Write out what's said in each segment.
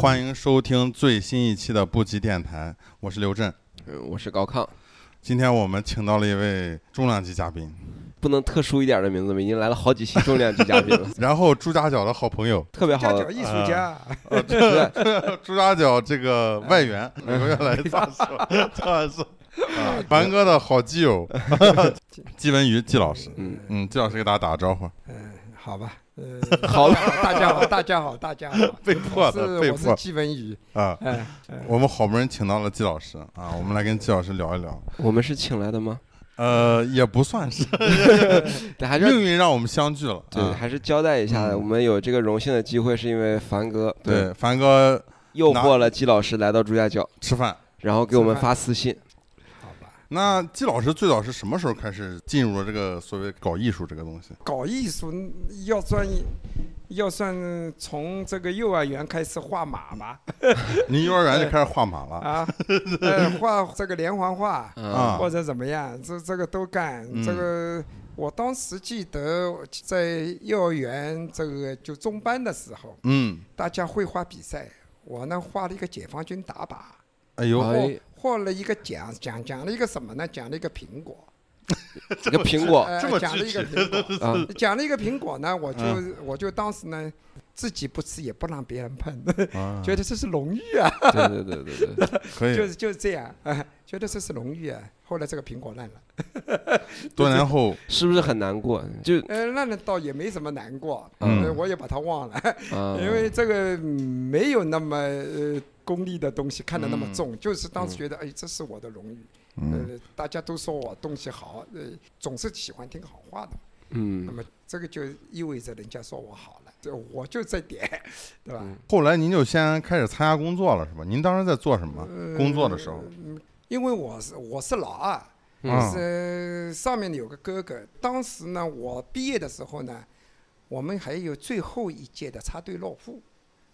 欢迎收听最新一期的布吉电台，我是刘震。嗯，我是高亢，今天我们请到了一位重量级嘉宾，不能特殊一点的名字吗？已经来了好几期重量级嘉宾了，然后朱家角的好朋友，特别好。的家角艺术家，朱家角这个外援，每个月来？一次，开玩笑。啊，凡哥的好基友。季文瑜季老师，嗯，嗯，季老师给大家打个招呼，嗯，好吧，呃，好大家好，大家好，大家好，被迫的，被迫是我是季文宇，啊。我们好不容易请到了季老师啊，我们来跟季老师聊一聊。我们是请来的吗？呃，也不算是，对，还是命运让我们相聚了。对，啊还是交代一下，嗯我们有这个荣幸的机会，是因为凡哥对，凡哥诱惑了季老师来到朱家角，吃饭。然后给我们发私信。那季老师最早是什么时候开始进入了这个所谓搞艺术这个东西？搞艺术要算要算从这个幼儿园开始画马吧，您幼儿园就开始画马了啊，呃，画这个连环画嗯啊或者怎么样，这这个都干，嗯这个。我当时记得在幼儿园这个就中班的时候，嗯，大家绘画比赛，我呢画了一个解放军打靶，哎呦，哎，获了一个奖，奖奖了一个什么呢？奖了一个苹果，一个苹果呃这么讲了一个苹果，啊，奖了一个苹果呢，我就嗯我就当时呢自己不吃，也不让别人碰，啊 觉得这是荣誉啊，对对对对对，可以。就是就是这样，啊，觉得这是荣誉啊。后来这个苹果烂了，多年后，是不是很难过？就呃，烂了倒也没什么难过，嗯呃我也把它忘了，啊，因为这个嗯没有那么呃功利的东西看得那么重，就是当时觉得哎，这是我的荣誉。嗯，呃，大家都说我东西好，呃，总是喜欢听好话的。嗯那嗯，么这个就意味着人家说我好了，这我就这点，对吧？嗯后来您就先开始参加工作了，是吧？您当时在做什么？呃工作的时候，因为我是我是老二，嗯是上面有个哥哥。当时呢，我毕业的时候呢，我们还有最后一届的插队落户。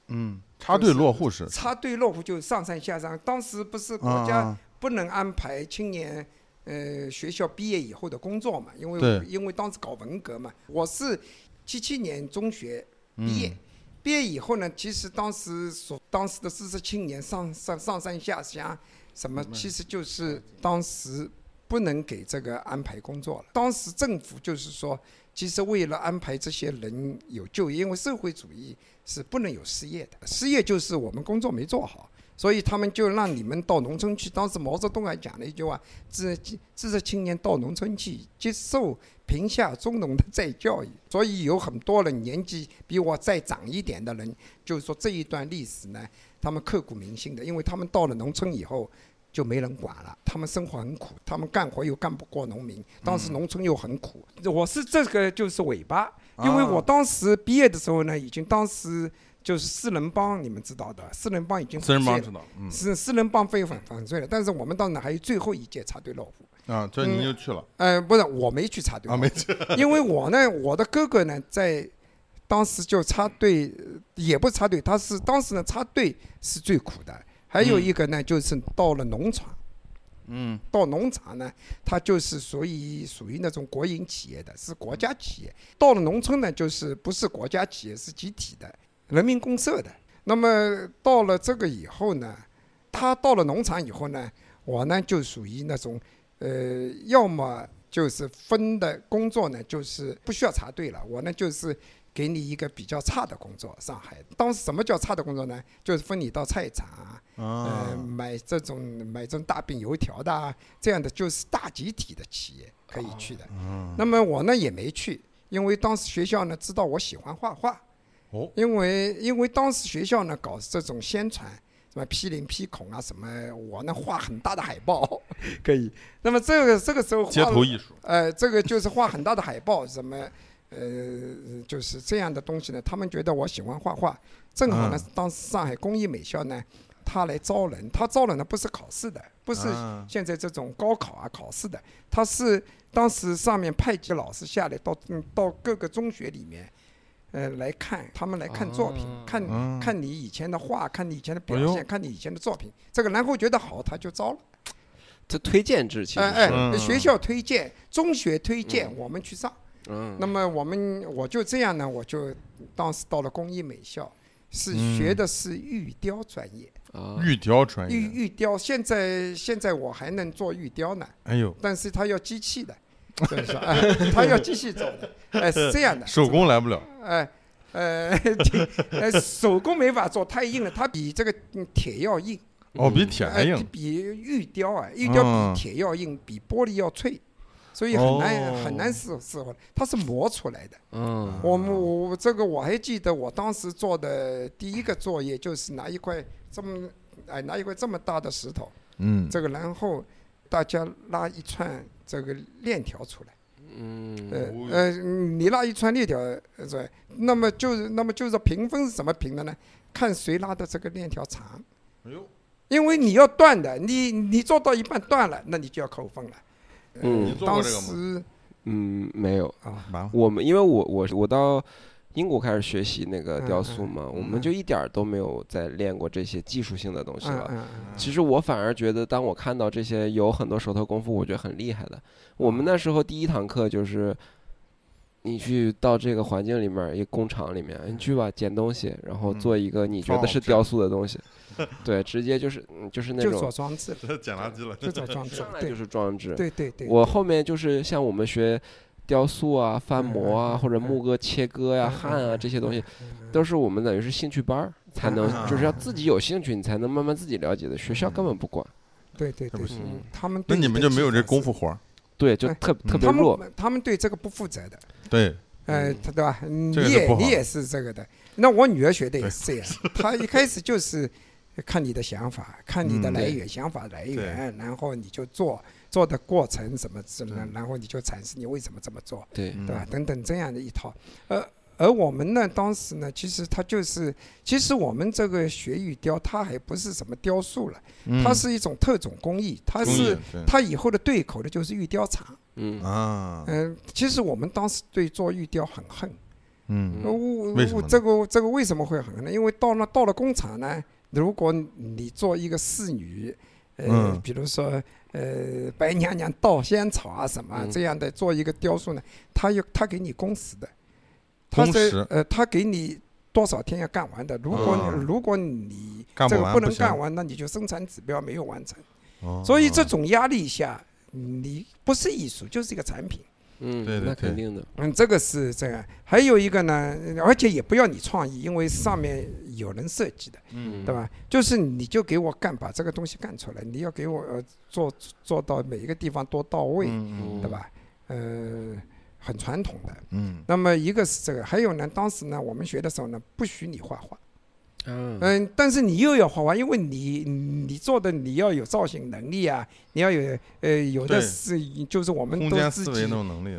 嗯，插队落户是插队落户就上山下山，当时不是国家啊，不能安排青年，呃，学校毕业以后的工作嘛，因为因为当时搞文革嘛，我是七七年中学毕业，嗯。毕业以后呢，其实当时所当时的知识青年上上上山下乡，什么其实就是当时不能给这个安排工作了。当时政府就是说，其实为了安排这些人有就业，因为社会主义是不能有失业的，失业就是我们工作没做好。所以他们就让你们到农村去。当时毛泽东还讲了一句话：“知知识青年到农村去，接受贫下中农的再教育。”所以有很多人年纪比我再长一点的人，就是说这一段历史呢，他们刻骨铭心的，因为他们到了农村以后。就没人管了，他们生活很苦，他们干活又干不过农民，当时农村又很苦。我是这个就是尾巴，因为我当时毕业的时候呢，已经当时就是四人帮，你们知道的，四人帮已经四人帮知道，嗯。是四人帮被粉粉碎了，但是我们到那还有最后一届插队落户。啊，这你就去了。呃，不是，我没去插队啊，没去，因为我呢，我的哥哥呢，在当时就插队，呃也不插队，他是当时呢插队是最苦的。还有一个呢，就是到了农场，嗯。到农场呢，他就是属于属于那种国营企业的，是国家企业。到了农村呢，就是不是国家企业，是集体的，人民公社的。那么到了这个以后呢，他到了农场以后呢，我呢就属于那种，呃，要么就是分的工作呢，就是不需要插队了，我呢就是。给你一个比较差的工作，上海当时什么叫差的工作呢？就是分你到菜场啊，呃，啊，买这种买这种大饼油条的啊，这样的就是大集体的企业可以去的。嗯那么我呢也没去，因为当时学校呢知道我喜欢画画，哦，因为因为当时学校呢搞这种宣传，什么批林批孔啊什么，我呢画很大的海报 可以。那么这个这个时候画街头艺术，呃，这个就是画很大的海报，什么，呃，就是这样的东西呢。他们觉得我喜欢画画，正好呢嗯，当时上海工艺美校呢，他来招人，他招人呢不是考试的，不是啊。现在这种高考啊考试的，他是当时上面派几老师下来到嗯到各个中学里面，呃来看，他们来看作品，哦看嗯。看你以前的画，看你以前的表现，看你以前的作品，这个然后觉得好，他就招了。这推荐制其实哎哎，学校推荐，中学推荐，我们去上。嗯，那么我们我就这样呢，我就当时到了工艺美校，是嗯。学的是玉雕专业。啊，玉雕专玉业，玉雕现在现在我还能做玉雕呢，哎呦，但是它要机器的，所 以说，哎，他要继续走的，哎，是这样的。手工来不了，哎，呃，挺呃，手工没法做，太硬了，它比这个嗯铁要硬，哦，比铁还哎硬，比玉雕啊，玉雕嗯比铁要硬，比玻璃要脆，所以很难、哦。很难适适合，它是磨出来的。嗯，我们我这个我还记得，我当时做的第一个作业就是拿一块这么哎拿一块这么大的石头，嗯，这个然后大家拉一串这个链条出来。嗯，呃你拉一串链条，呃，是吧？那么就是那么就是评分是怎么评的呢？看谁拉的这个链条长，哎呦，因为你要断的，你你做到一半断了，那你就要扣分了。嗯。你做过当这个吗？时嗯，没有，啊，我们因为我我我到英国开始学习那个雕塑嘛，我们嗯就一点儿都没有再练过这些技术性的东西了。其实我反而觉得，当我看到这些有很多手头功夫，我觉得很厉害的。我们那时候第一堂课就是，你去到这个环境里面，一工厂里面，你去吧捡东西，然后嗯做一个你觉得是雕塑的东西，对，直接就是嗯就是那就做种装置捡垃圾了，就做装置上，来就是装置。对对对。我后面就是像我们学雕塑啊、翻模啊，或者木刻切割呀、嗯焊啊嗯这些东西，嗯都是我们等于是兴趣班儿才能嗯，就是要自己有兴趣，你才能慢慢自己了解的。学校根本不管，对对对他们那你们就没有这功夫活儿？对，就哎特特别他弱。们他们对这个不负责的，对，呃，嗯。他对吧？你也你也是这个的。那我女儿学的也是这样，她一开始就是看你的想法，看你的嗯来对源、想法来源，然后你就做做的过程什么什么，然后你就阐释你为什么这么做，对，吧？等等这样的一套，而而我们呢，当时呢，其实它就是，其实我们这个学玉雕，它还不是什么雕塑了，嗯。它是一种特种工艺，它是对。它以后的对口的就是玉雕厂。嗯。啊，嗯，其实我们当时对做玉雕很恨。嗯。呃我我这个这个为什么会很恨呢？因为到了到了工厂呢，如果你做一个侍女，呃，嗯。比如说呃白娘娘倒仙草啊什么、嗯这样的做一个雕塑呢，他有他给你工时的，他工时呃他给你多少天要干完的。如果、嗯如果你这个不能干完，那你就生产指标没有完成。哦所以这种压力下，你不是艺术就是一个产品。嗯，对对那肯定的。嗯，这个是这样。还有一个呢，而且也不要你创意，因为上面有人设计的，嗯对吧？就是你就给我干，把这个东西干出来，你要给我呃做做到每一个地方都到位，嗯对吧？呃，很传统的。嗯那么一个是这个，还有呢，当时呢，我们学的时候呢，不许你画画。嗯。嗯，但是你又要画画，因为你你做的你要有造型能力啊，你要有呃有的是就是我们都自己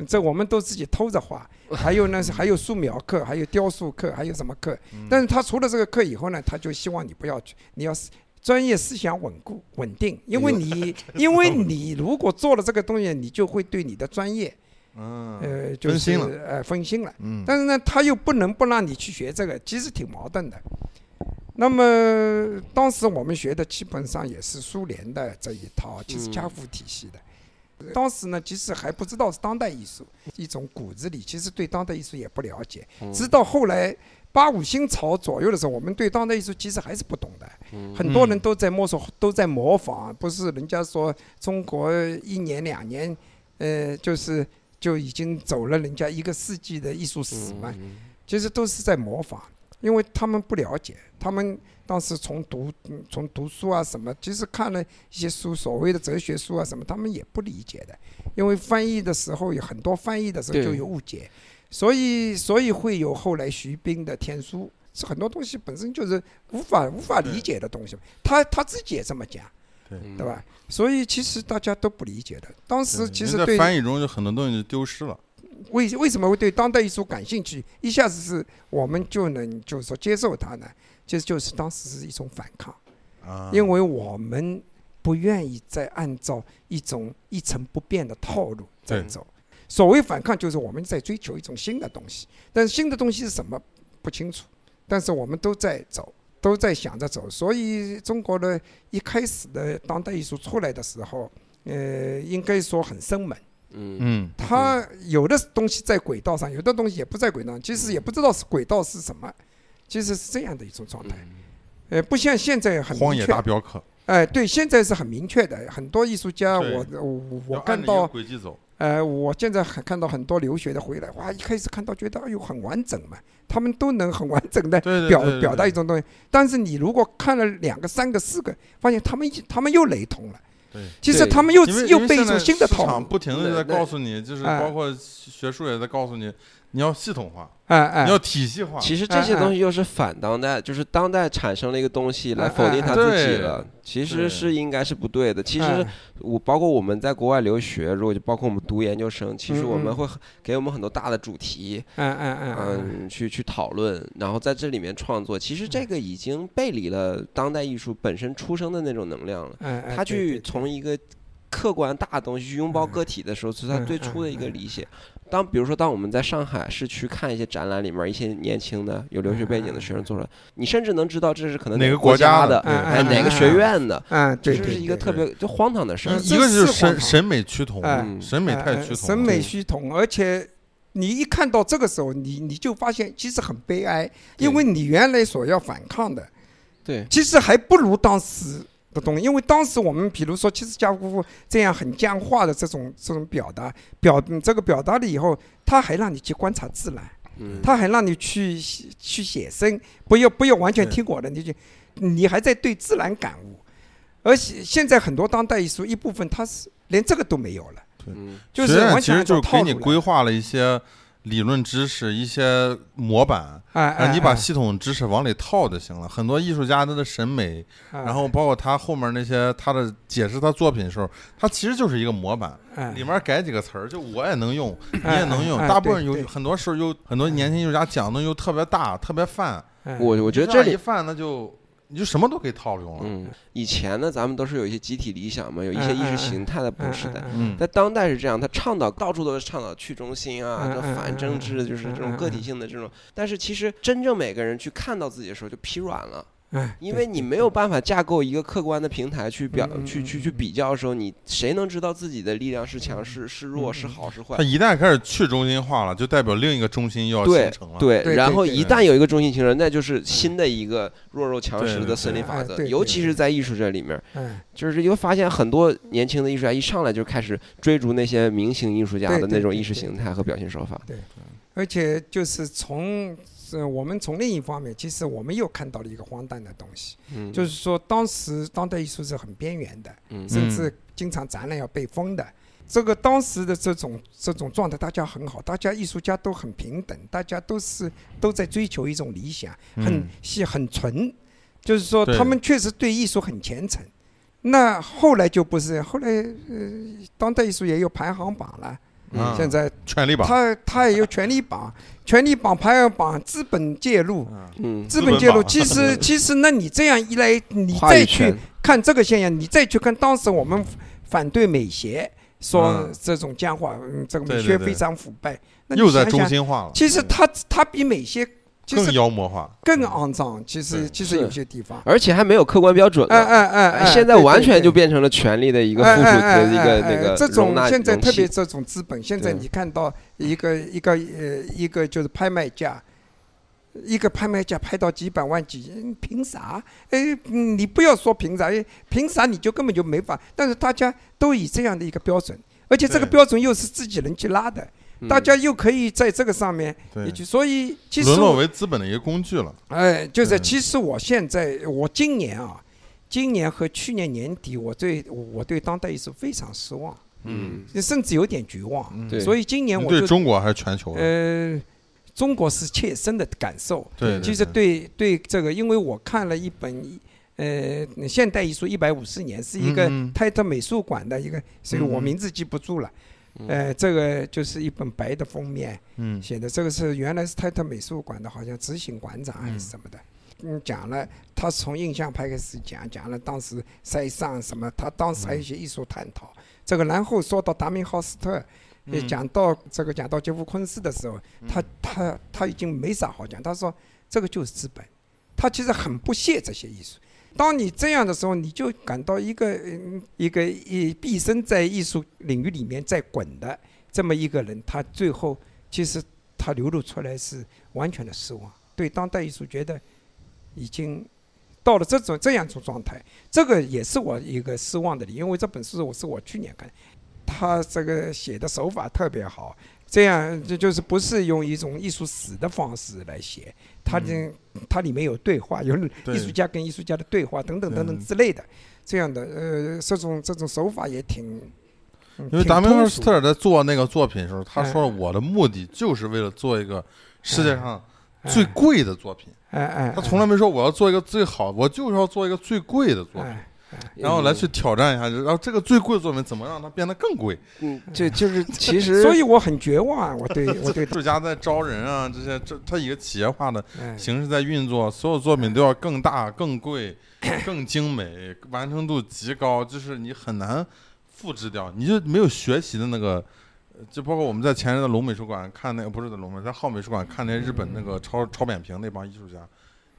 这我们都自己偷着画，还有呢是还有素描课，还有雕塑课，还有什么课？嗯。但是他除了这个课以后呢，他就希望你不要去，你要是专业思想稳固稳定，因为你 因为你如果做了这个东西，你就会对你的专业嗯。呃就是呃分心了。嗯。但是呢，他又不能不让你去学这个，其实挺矛盾的。那么当时我们学的基本上也是苏联的这一套，其实嗯家父体系的。当时呢，其实还不知道是当代艺术，一种骨子里其实对当代艺术也不了解。嗯直到后来八五新潮左右的时候，我们对当代艺术其实还是不懂的。嗯很多人都在摸索，都在模仿，不是人家说中国一年两年，呃，就是就已经走了人家一个世纪的艺术史嘛。嗯其实都是在模仿，因为他们不了解，他们当时从读嗯从读书啊什么，其实看了一些书，所谓的哲学书啊什么，他们也不理解的，因为翻译的时候有很多翻译的时候就有误解，所以所以会有后来徐冰的天书，是很多东西本身就是无法无法理解的东西，他他自己也这么讲，对。对吧？所以其实大家都不理解的，当时其实对翻译中有很多东西就丢失了，为为什么会对当代艺术感兴趣？一下子是我们就能就是说接受它呢？其实就是当时是一种反抗，啊，因为我们不愿意再按照一种一成不变的套路在走。所谓反抗，就是我们在追求一种新的东西，但是新的东西是什么不清楚，但是我们都在走，都在想着走。所以中国的一开始的当代艺术出来的时候，呃，应该说很生猛。嗯嗯它有的东西在轨道上，有的东西也不在轨道上，其实也不知道是轨道是什么，其实是这样的一种状态。呃，不像现在很明确荒野大。镖客，哎、对，现在是很明确的，很多艺术家，我我我看到，轨迹走，呃，我现在还看到很多留学的回来，哇，一开始看到觉得哎呦很完整嘛，他们都能很完整的表表达一种东西。但是你如果看了两个、三个、四个，发现他们一他们又雷同了。对。其实对他们又因为又被一种新的套市场路。不停的在告诉你，就是哎包括学术也在告诉你，你要系统化，哎哎你要体系化。其实这些东西又是反当代，就是当代产生了一个东西来哎否定哎他自己对了，其实是应该是不对的。其实哎我包括我们在国外留学，如果就包括我们读研究生，其实我们会给我们很多大的主题，嗯嗯嗯嗯，嗯，去去讨论，然后在这里面创作。其实这个已经背离了当代艺术本身出生的那种能量了。他去从一个客观大的东西去拥抱嗯个体的时候，是他嗯最初的一个嗯理解。当比如说，当我们在上海市区看一些展览里面，一些年轻的有留学背景的学生做出来，你甚至能知道这是可能哪个个国家的，嗯哎，嗯哪个学院的，嗯，这是一个特别就荒唐的事儿嗯。一个就是审审美趋同哎，审美太趋同，审美趋同，而且你一看到这个时候，你你就发现其实很悲哀，因为你原来所要反抗的，对，其实还不如当时的东西。因为当时我们比如说七十家夫妇这样很僵化的这种这种表达，表嗯这个表达了以后，他还让你去观察自然，嗯，他还让你去去写生，不要不要完全听我的，你就你还在对自然感悟。而且现在很多当代艺术一部分，他是连这个都没有了。嗯，就是其完全就是给你规划了一些理论知识、一些模板，哎哎，让你把哎系统知识往里套就行了。很多艺术家他的审美，哎然后包括他后面那些他的解释他作品的时候，他其实就是一个模板，哎里面改几个词儿，就我也能用，你哎也能用。哎大部分有很多时候有很多年轻艺术家讲的又特别大、特别泛，哎我我觉得这一泛那就你就什么都可以套用了。嗯，以前呢，咱们都是有一些集体理想嘛，有一些意识形态的不时代。嗯在当代是这样，他倡导到处都是倡导去中心啊，嗯这反政治就是这种个体性的这种。但是其实真正每个人去看到自己的时候就疲软了，哎，因为你没有办法架构一个客观的平台去表去去去比较的时候，你谁能知道自己的力量是强是是弱是好是坏他？一旦开始去中心化了，就代表另一个中心又要对形成了。对，然后一旦有一个中心形成，那就是新的一个弱肉强食的森林法则，尤其是在艺术这里面。哎，就是你会发现很多年轻的艺术家一上来就开始追逐那些明星艺术家的那种意识形态和表现手法。对而且就是从呃我们从另一方面，其实我们又看到了一个荒诞的东西，嗯，就是说当时当代艺术是很边缘的，嗯。甚至经常展览要被封的。这个当时的这种这种状态，大家很好，大家艺术家都很平等，大家都是都在追求一种理想，很嗯。是很纯，就是说他们确实对艺术很虔诚。那后来就不是，后来呃，当代艺术也有排行榜了，嗯。现在权力榜，他他也有权力榜，权力榜排行榜，资本介入，资本介入。其实其实，那你这样一来，你再去，看这个现象，你再去看当时我们反对美协，说嗯。这种僵化，嗯，这个美协非常腐败。又在中心化了，其实他他比美协其更实妖魔化。更肮脏。其实其实有些地方，而且还没有客观标准哎。哎哎哎，现在完全就变成了权力的一个附属的一个哎那个这种现在。特别这种资本，现在你看到一个一个呃一个就是拍卖价，一个拍卖价拍到几百万几，嗯凭啥？哎，嗯你不要说凭啥，哎凭啥你就根本就没法。但是大家都以这样的一个标准，而且这个标准又是自己人去拉的，嗯大家又可以在这个上面所以其实我沦落为资本的一个工具了。哎，就是其实我现在我今年啊，今年和去年年底，我对我对当代艺术非常失望，嗯，甚至有点绝望。所以今年我对中国还是全球？呃，中国是切身的感受。对，其实对对这个，因为我看了一本呃现代艺术一百五十年，是一个泰特美术馆的一个，所以我名字记不住了。嗯呃，这个就是一本白的封面嗯写的，这个是原来是泰特美术馆的，好像执行馆长还是什么的。嗯，讲了他从印象派开始讲，讲了当时塞尚什么，他当时还有一些艺术探讨。这个然后说到达明浩斯特，也嗯讲到这个讲到杰夫昆斯的时候，他他他已经没啥好讲，他说这个就是资本，他其实很不屑这些艺术。当你这样的时候，你就感到一个一个一毕生在艺术领域里面在滚的这么一个人，他最后其实他流露出来是完全的失望。对当代艺术觉得已经到了这种这样一种状态，这个也是我一个失望的理由，因为这本书我是我去年看，他这个写的手法特别好，这样这就是不是用一种艺术史的方式来写，它这它里面有对话，有艺术家跟艺术家的对话等等等等之类的，这样的呃这种这种手法也挺。因为达明斯特尔在做那个作品的时候，他哎。说了我的目的就是为了做一个世界上哎。最贵的作品。哎哎，他从来没说我要做一个最好，我就是要做一个最贵的作品，哎然后来去挑战一下，然后这个最贵的作品怎么让它变得更贵？嗯，就就是其实，所以我很绝望啊，我对我对 艺术家在招人啊，这些这他一个企业化的哎形式在运作，所有作品都要更大、更贵、更精美，完成度极高，就是你很难复制掉，你就没有学习的那个。呃就包括我们在前任的龙美术馆看那个，不是在龙美，在浩美术馆看那日本那个超超扁平那帮艺术家，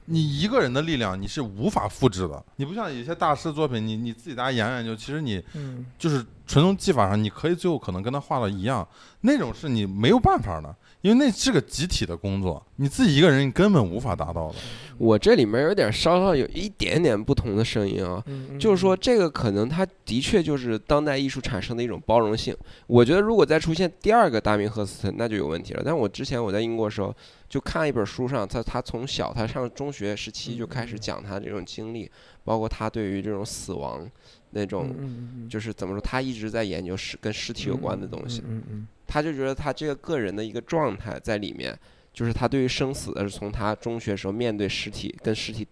你一个人的力量你是无法复制的。你不像有些大师作品，你你自己大家研究研究，其实你嗯就是纯从技法上，你可以最后可能跟他画的一样，那种是你没有办法的，因为那是个集体的工作，你自己一个人你根本无法达到的。我这里面有点稍稍有一点点不同的声音啊，嗯就是说这个可能它的确就是当代艺术产生的一种包容性。我觉得如果再出现第二个大明赫斯特，那就有问题了。但我之前我在英国的时候就看一本书上，他他从小他上中学时期就开始讲他这种经历，包括他对于这种死亡那种。嗯就是怎么说，他一直在研究尸跟尸体有关的东西，嗯嗯他就觉得他这个个人的一个状态在里面，就是他对于生死是从他中学时候面对尸体跟尸体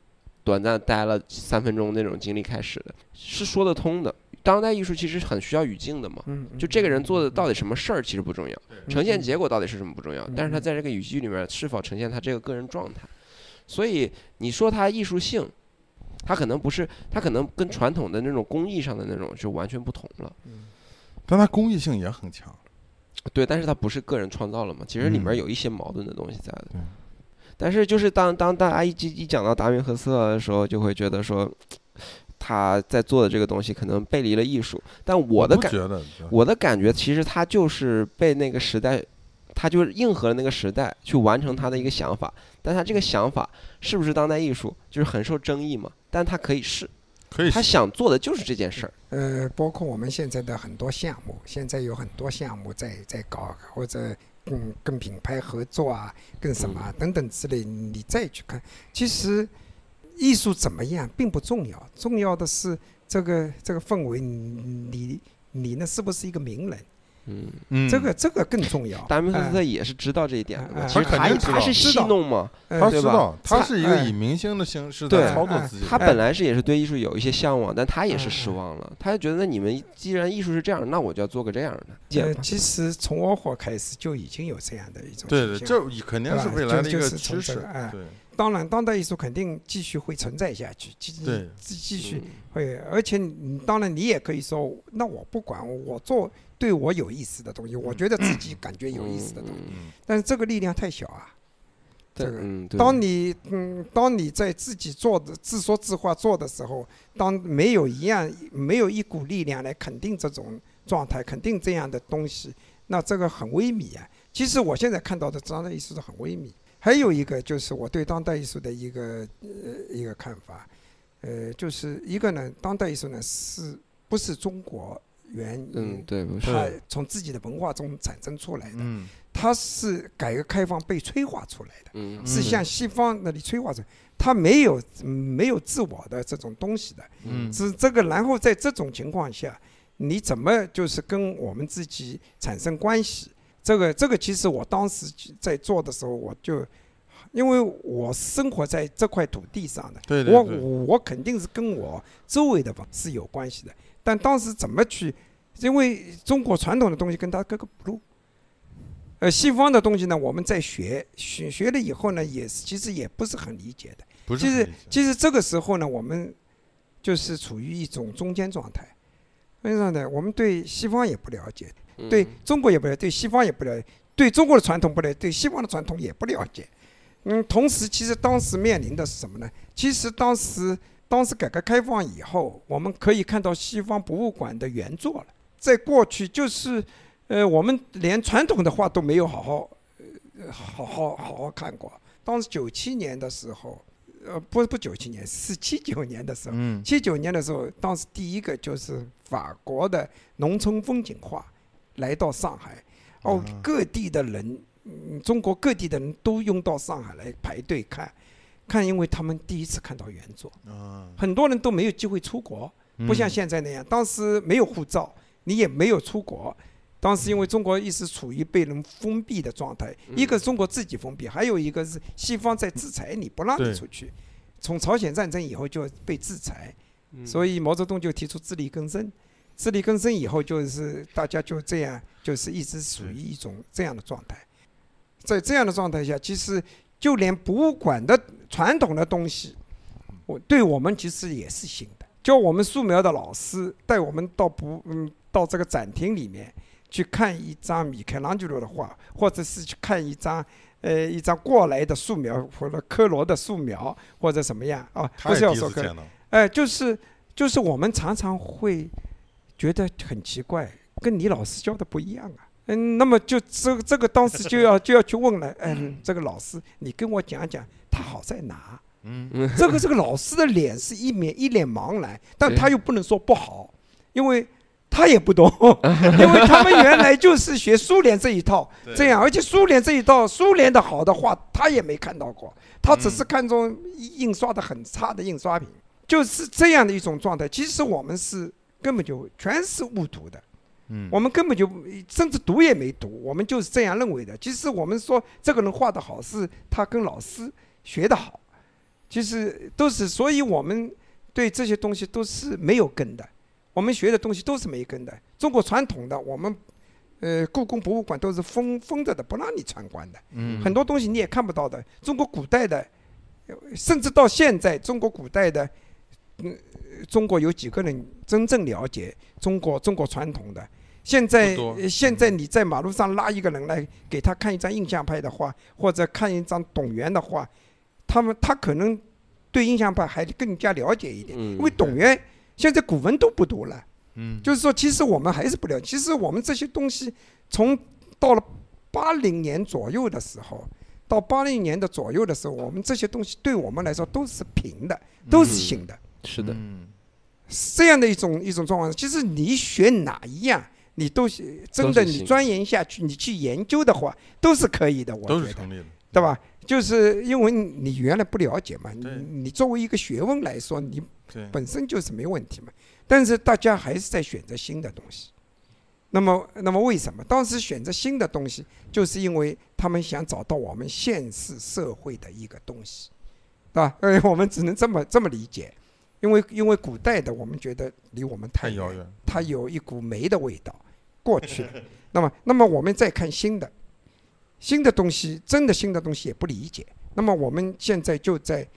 短暂待了三分钟那种经历开始的，是说得通的。当代艺术其实很需要语境的嘛，嗯，就这个人做的到底什么事儿其实不重要，呈现结果到底是什么不重要嗯，但是他在这个语境里面是否呈现他这个个人状态，所以你说他艺术性，他可能不是，他可能跟传统的那种工艺上的那种就完全不同了。但它工艺性也很强。对，但是它不是个人创造了嘛，其实里面嗯有一些矛盾的东西在的。嗯但是就是当当大家一一一讲到达明和斯特的时候，就会觉得说他在做的这个东西可能背离了艺术。但我的感不觉得，我的感觉其实他就是被那个时代，他就是应和了那个时代去完成他的一个想法。但他这个想法是不是当代艺术，就是很受争议嘛。但他可以试，可以他想做的就是这件事儿。呃，包括我们现在的很多项目，现在有很多项目在在搞，或者嗯跟品牌合作啊，跟什么啊等等之类，你再去看，其实艺术怎么样并不重要，重要的是这个这个氛围，你你你呢是不是一个名人？嗯，嗯，这个这个更重要。达明赫斯特哎也是知道这一点的其实他他是戏弄嘛，对吧知道，他他是一个哎以明星的形式对在操作自己的。他本来是也是对艺术有一些向往，但他也是失哎望了。他就觉得，那你们既然艺术是这样，那我就要做个这样的。其实从沃霍开始就已经有这样的一种对对，这肯定是未来的一个趋势这个哎。对当然，当代艺术肯定继续会存在下去，继对继继续嗯会，而且你当然你也可以说，那我不管，我做对我有意思的东西，我觉得自己感觉有意思的东西，但是这个力量太小啊。这个当你嗯，当你在自己做的自说自话做的时候，当没有一样没有一股力量来肯定这种状态，肯定这样的东西，那这个很微米啊。其实我现在看到的当代艺术是很微米。还有一个就是我对当代艺术的一个呃一个看法，呃，就是一个呢，当代艺术呢是不是中国原嗯，对，不是，它从自己的文化中产生出来的，嗯它是改革开放被催化出来的。嗯，是向西方那里催化出来，它没有嗯没有自我的这种东西的，嗯是这个。然后在这种情况下，你怎么就是跟我们自己产生关系？这个这个其实我当时在做的时候，我就因为我生活在这块土地上的，我对对对我肯定是跟我周围的是有关系的。但当时怎么去？因为中国传统的东西跟它格格不入。呃，西方的东西呢，我们在学学学了以后呢，也是其实也不是很理解的。其实不是其实其实这个时候呢，我们就是处于一种中间状态。为什么呢？我们对西方也不了解，嗯对中国也不了解，对西方也不了解，对中国的传统不了解，对西方的传统也不了解。嗯，同时，其实当时面临的是什么呢？其实当时，当时改革开放以后，我们可以看到西方博物馆的原作了。在过去，就是，呃，我们连传统的画都没有好好，呃，好好好好看过。当时九七年的时候，呃，不不九七年，是七九年的时候，嗯七九年的时候，当时第一个就是法国的农村风景画来到上海，哦啊，各地的人，嗯，中国各地的人都涌到上海来排队看，看，因为他们第一次看到原作，啊，很多人都没有机会出国，不像嗯现在那样，当时没有护照，你也没有出国。当时因为中国一直处于被人封闭的状态，一个中国自己封闭，还有一个是西方在制裁你，不让对你出去。从朝鲜战争以后就被制裁，所以以毛泽东就提出自力更生。自力更生以后，就是大家就这样，就是一直属于一种这样的状态。在这样的状态下，其实就连博物馆的传统的东西，我对我们其实也是新的。教我们素描的老师带我们到博嗯到这个展厅里面去看一张米开朗基罗的画，或者是去看一张呃一张过来的素描，或者科罗的素描，或者什么样啊？他不是也要说科哎，就是就是我们常常会觉得很奇怪，跟你老师教的不一样啊。嗯，那么就这个这个当时就要 就要去问了，嗯，这个老师，你跟我讲讲他好在哪？嗯这个这个老师的脸是一面一脸茫然，但他又不能说不好，因为他也不懂，因为他们原来就是学苏联这一套，这样，而且苏联这一套，苏联的好的画他也没看到过，他只是嗯看中印刷的很差的印刷品，就是这样的一种状态。其实我们是根本就全是误读的，嗯，我们根本就甚至读也没读，我们就是这样认为的。其实我们说这个人画的好，是他跟老师学的好，其实都是，所以我们对这些东西都是没有根的，我们学的东西都是没根的。中国传统的，我们呃故宫博物馆都是封封着的，不让你参观的，嗯很多东西你也看不到的。中国古代的，呃甚至到现在，中国古代的，嗯，中国有几个人真正了解中国中国传统的？现在现在你在马路上拉一个人来给他看一张印象派的画，或者看一张董源的画，他们他可能对印象派还更加了解一点，嗯因为董源现在古文都不读了。嗯就是说，其实我们还是不了解。其实我们这些东西，从到了八零年左右的时候，到八零年的左右的时候，我们这些东西对我们来说都是平的，都是新的，是的，嗯是这样的一种一种状况。其实你选哪一样，你都真的，你钻研下去，你去研究的话，都是可以的。我觉得，都是成立的，对吧？就是因为你原来不了解嘛，你你作为一个学问来说，你，本身就是没问题嘛。但是大家还是在选择新的东西。那么，那么为什么当时选择新的东西，就是因为他们想找到我们现实社会的一个东西，对吧？呃，我们只能这么这么理解，因为因为古代的我们觉得离我们太遥远，它有一股煤的味道，过去了。那么，那么我们再看新的，新的东西，真的新的东西也不理解。那么我们现在就在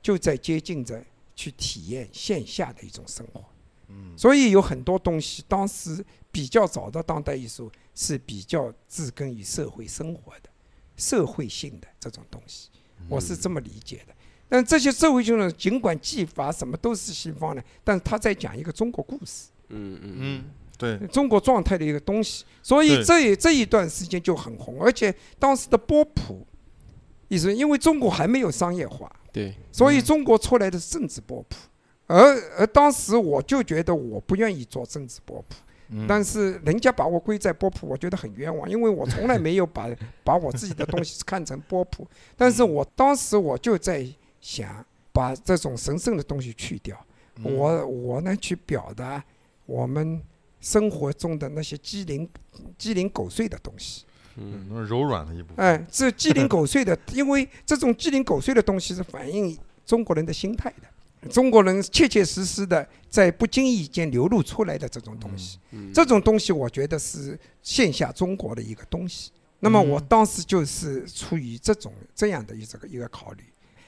就在接近着去体验线下的一种生活。嗯所以有很多东西，当时比较早的当代艺术是比较植根于社会生活的、社会性的这种东西，我是这么理解的。但这些社会性的，尽管技法什么都是西方的，但是他在讲一个中国故事。嗯嗯嗯，对，中国状态的一个东西，所以这一这一段时间就很红，而且当时的波普，意思因为中国还没有商业化，对，所以嗯中国出来的是政治波普，而而当时我就觉得我不愿意做政治波普，嗯。但是人家把我归在波普，我觉得很冤枉，因为我从来没有把 把我自己的东西看成波普，但是我当时我就在想把这种神圣的东西去掉，嗯我我呢去表达我们生活中的那些鸡零鸡零狗碎的东西。嗯嗯柔软的一部分，哎，这鸡零狗碎的，因为这种鸡零狗碎的东西是反映中国人的心态的，中国人切切实实的在不经意间流露出来的这种东西。嗯这种东西，我觉得是线下中国的一个东西。那么我嗯当时就是出于这种这样的一这个一个考虑，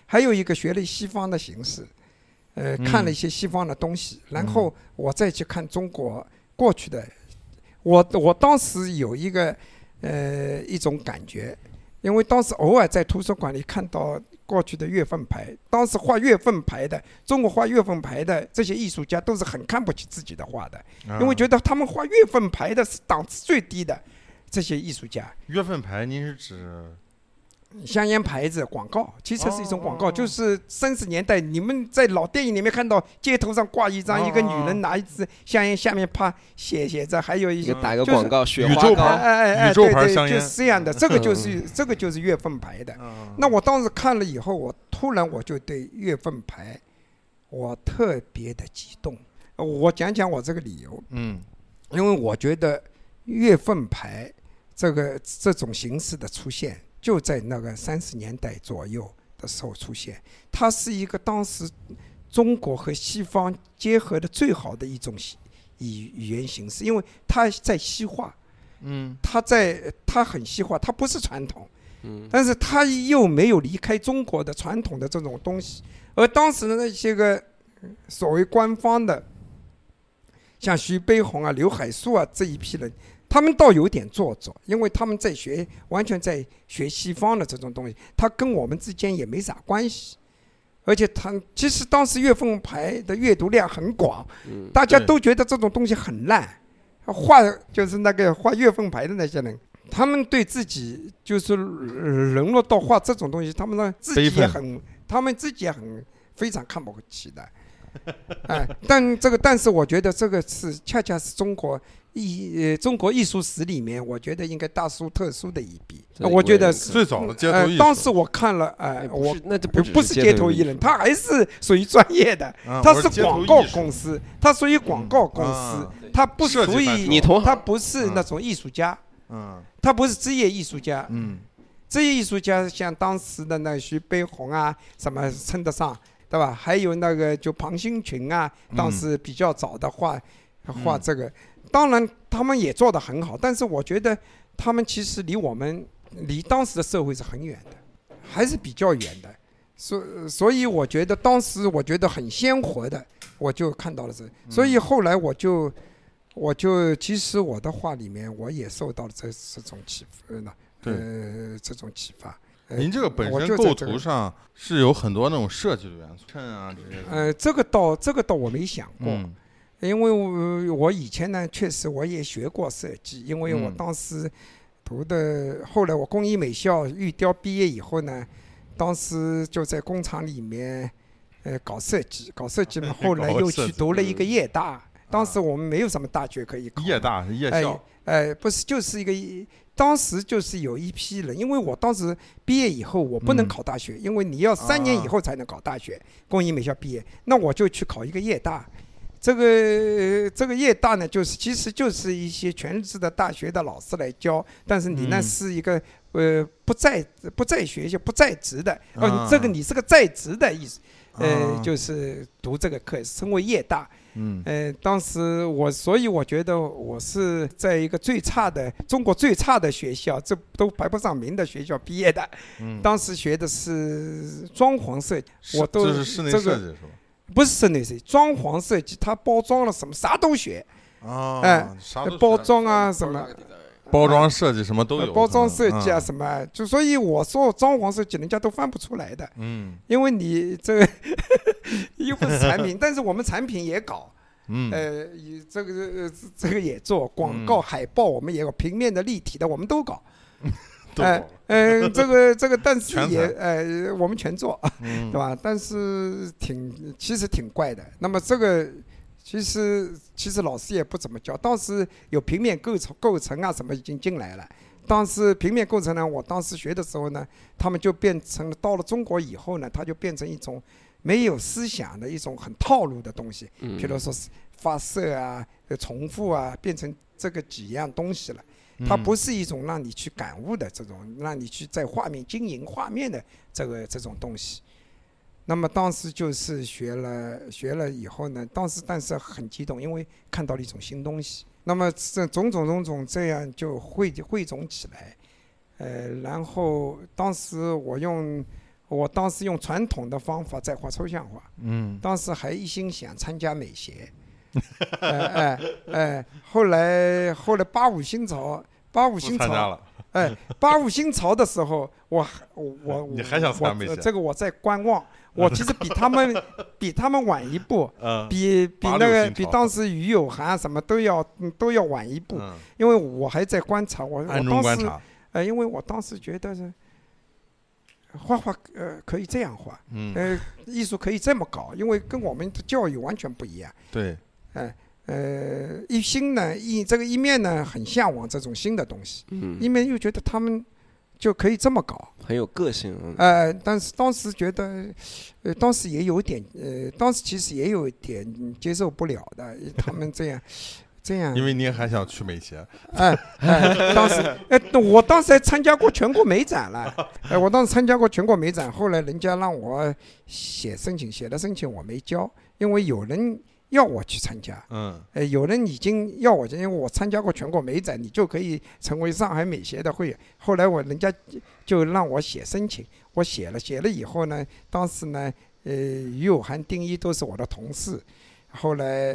还有一个学了西方的形式，呃，看了一些西方的东西，然后我再去看中国过去的。我我当时有一个呃一种感觉，因为当时偶尔在图书馆里看到过去的月份牌，当时画月份牌的中国画月份牌的这些艺术家都是很看不起自己的画的。因为觉得得他们画月份牌的是档次最低的这些艺术家，月份牌，您是指香烟牌子广告，其实是一种广告，哦。就是三十年代你们在老电影里面看到街头上挂一张，哦一个女人拿一支香烟，下面啪写写着，还有一些打个就是广告，雪宇宙牌花膏。哎，哎哎，宇宙对对，牌香烟。就是这样的，这个就是这个就是月份牌的。嗯。那我当时看了以后，我突然我就对月份牌，我特别的激动。呃我讲讲我这个理由，嗯。因为我觉得月份牌这个这种形式的出现，就在那个三十年代左右的时候出现，它是一个当时中国和西方结合的最好的一种语语言形式，因为它在西化，嗯。它在它很西化，它不是传统。嗯。但是他又没有离开中国的传统的这种东西，而当时的那些个嗯所谓官方的，像徐悲鸿啊、刘海粟啊这一批人，他们倒有点做作，因为他们在学，完全在学西方的这种东西，他跟我们之间也没啥关系。而且他其实当时月份牌的阅读量很广，嗯，大家都觉得这种东西很烂，画就是那个画月份牌的那些人，他们对自己就是呃沦落到画这种东西，他们呢自己也很，他们自己也很非常看不起的。哎，但这个，但是我觉得这个是恰恰是中国艺呃中国艺术史里面，我觉得应该大书特书的一笔。我觉得是，最早的街头艺人，呃当时我看了，哎、我那就不只是是街头艺人，他还是属于专业的。他是广告公司，他属于广告公司啊，它不属于设计范畴你同行它不是那种艺术家，嗯他不是职业艺术家。嗯职业艺术家像当时的那徐悲鸿啊，什么称得上，对吧？还有那个就庞新群啊，当时比较早的画画嗯这个，当然他们也做得很好，但是我觉得他们其实离我们离当时的社会是很远的，还是比较远的。所所以我觉得当时我觉得很鲜活的，我就看到了这，所以后来我就我就其实我的画里面我也受到了这这种启发呢，对呃，这种启发。呃您这个本身构图上是有很多那种设计的元素，衬啊这些的。呃，这个倒这个倒我没想过，嗯因为我我以前呢确实我也学过设计，因为我嗯当时读的，后来我工艺美校玉雕毕业以后呢，当时就在工厂里面呃搞设计，搞设计嘛，后来又去读了一个夜大，当时啊我们没有什么大学可以考，夜大是夜哎校，呃，不是，就是一个，当时就是有一批人，因为我当时毕业以后，我不能嗯考大学，因为你要三年以啊后才能考大学，工艺美校毕业，那我就去考一个夜大。这个这个夜大呢，就是其实就是一些全职的大学的老师来教，但是你呢嗯是一个呃不在不在学校不在职的，哦，这个你是个在职的意思，呃，啊就是读这个课称为夜大。嗯呃，当时我，所以我觉得我是在一个最差的中国最差的学校，这都排不上名的学校毕业的。嗯，当时学的是装潢设计，我都这是室内这个设计是吧？不是室内设计，装潢设计，它包装了什么啥都学，啊，哎包装啊什么。包装设计什么都呃有，包装设计啊，什么，就所以我说装潢设计人家都翻不出来的，嗯。因为你这个又不是产品，但是我们产品也搞，嗯。嗯呃，以这个呃这个也做广告嗯海报，我们也有平面的、立体的，我们都搞。都哎搞嗯，这个 这个，但是也才呃，我们全做，嗯。对吧？但是挺其实挺怪的。那么这个其实其实老师也不怎么教，当时有平面构成构成啊什么已经进来了。当时平面构成呢，我当时学的时候呢，他们就变成了到了中国以后呢，它就变成一种没有思想的一种很套路的东西。嗯，比如说是发射啊、呃重复啊，变成这个几样东西了。它嗯不是一种让你去感悟的这种，让你去在画面经营画面的这个这种东西。那么当时就是学了学了以后呢，当时但是很激动，因为看到了一种新东西。那么这种种种种这样就汇汇总起来，呃，然后当时我用我当时用传统的方法在画抽象画，嗯。当时还一心想参加美协，哎哎哎，后来后来八五新潮，八五新潮，参加了，哎，八五新潮的时候，我还我 我你还想参加我美协这个我在观望，我其实比他们 比他们晚一步，嗯。比比那个比当时于有涵什么都要嗯都要晚一步，嗯，因为我还在观察，我我当时因为我当时觉得是，画画呃可以这样画，嗯，呃，艺术可以这么搞，因为跟我们的教育完全不一样。对，呃，一心呢，一这个一面呢很向往这种新的东西，嗯一，面又觉得他们就可以这么搞。很有个性，嗯呃，但是当时觉得，呃，当时也有点，呃，当时其实也有一点接受不了的，他们这样，这样，因为你还想去美协，哎哎，当时，哎，我当时还参加过全国美展了，哎，我当时参加过全国美展，后来人家让我写申请，写了申请我没交，因为有人要我去参加，嗯呃，有人已经要我，因为我参加过全国美展，你就可以成为上海美协的会员。后来我人家就让我写申请，我写了，写了以后呢，当时呢，呃，于有涵、丁一都是我的同事。后来，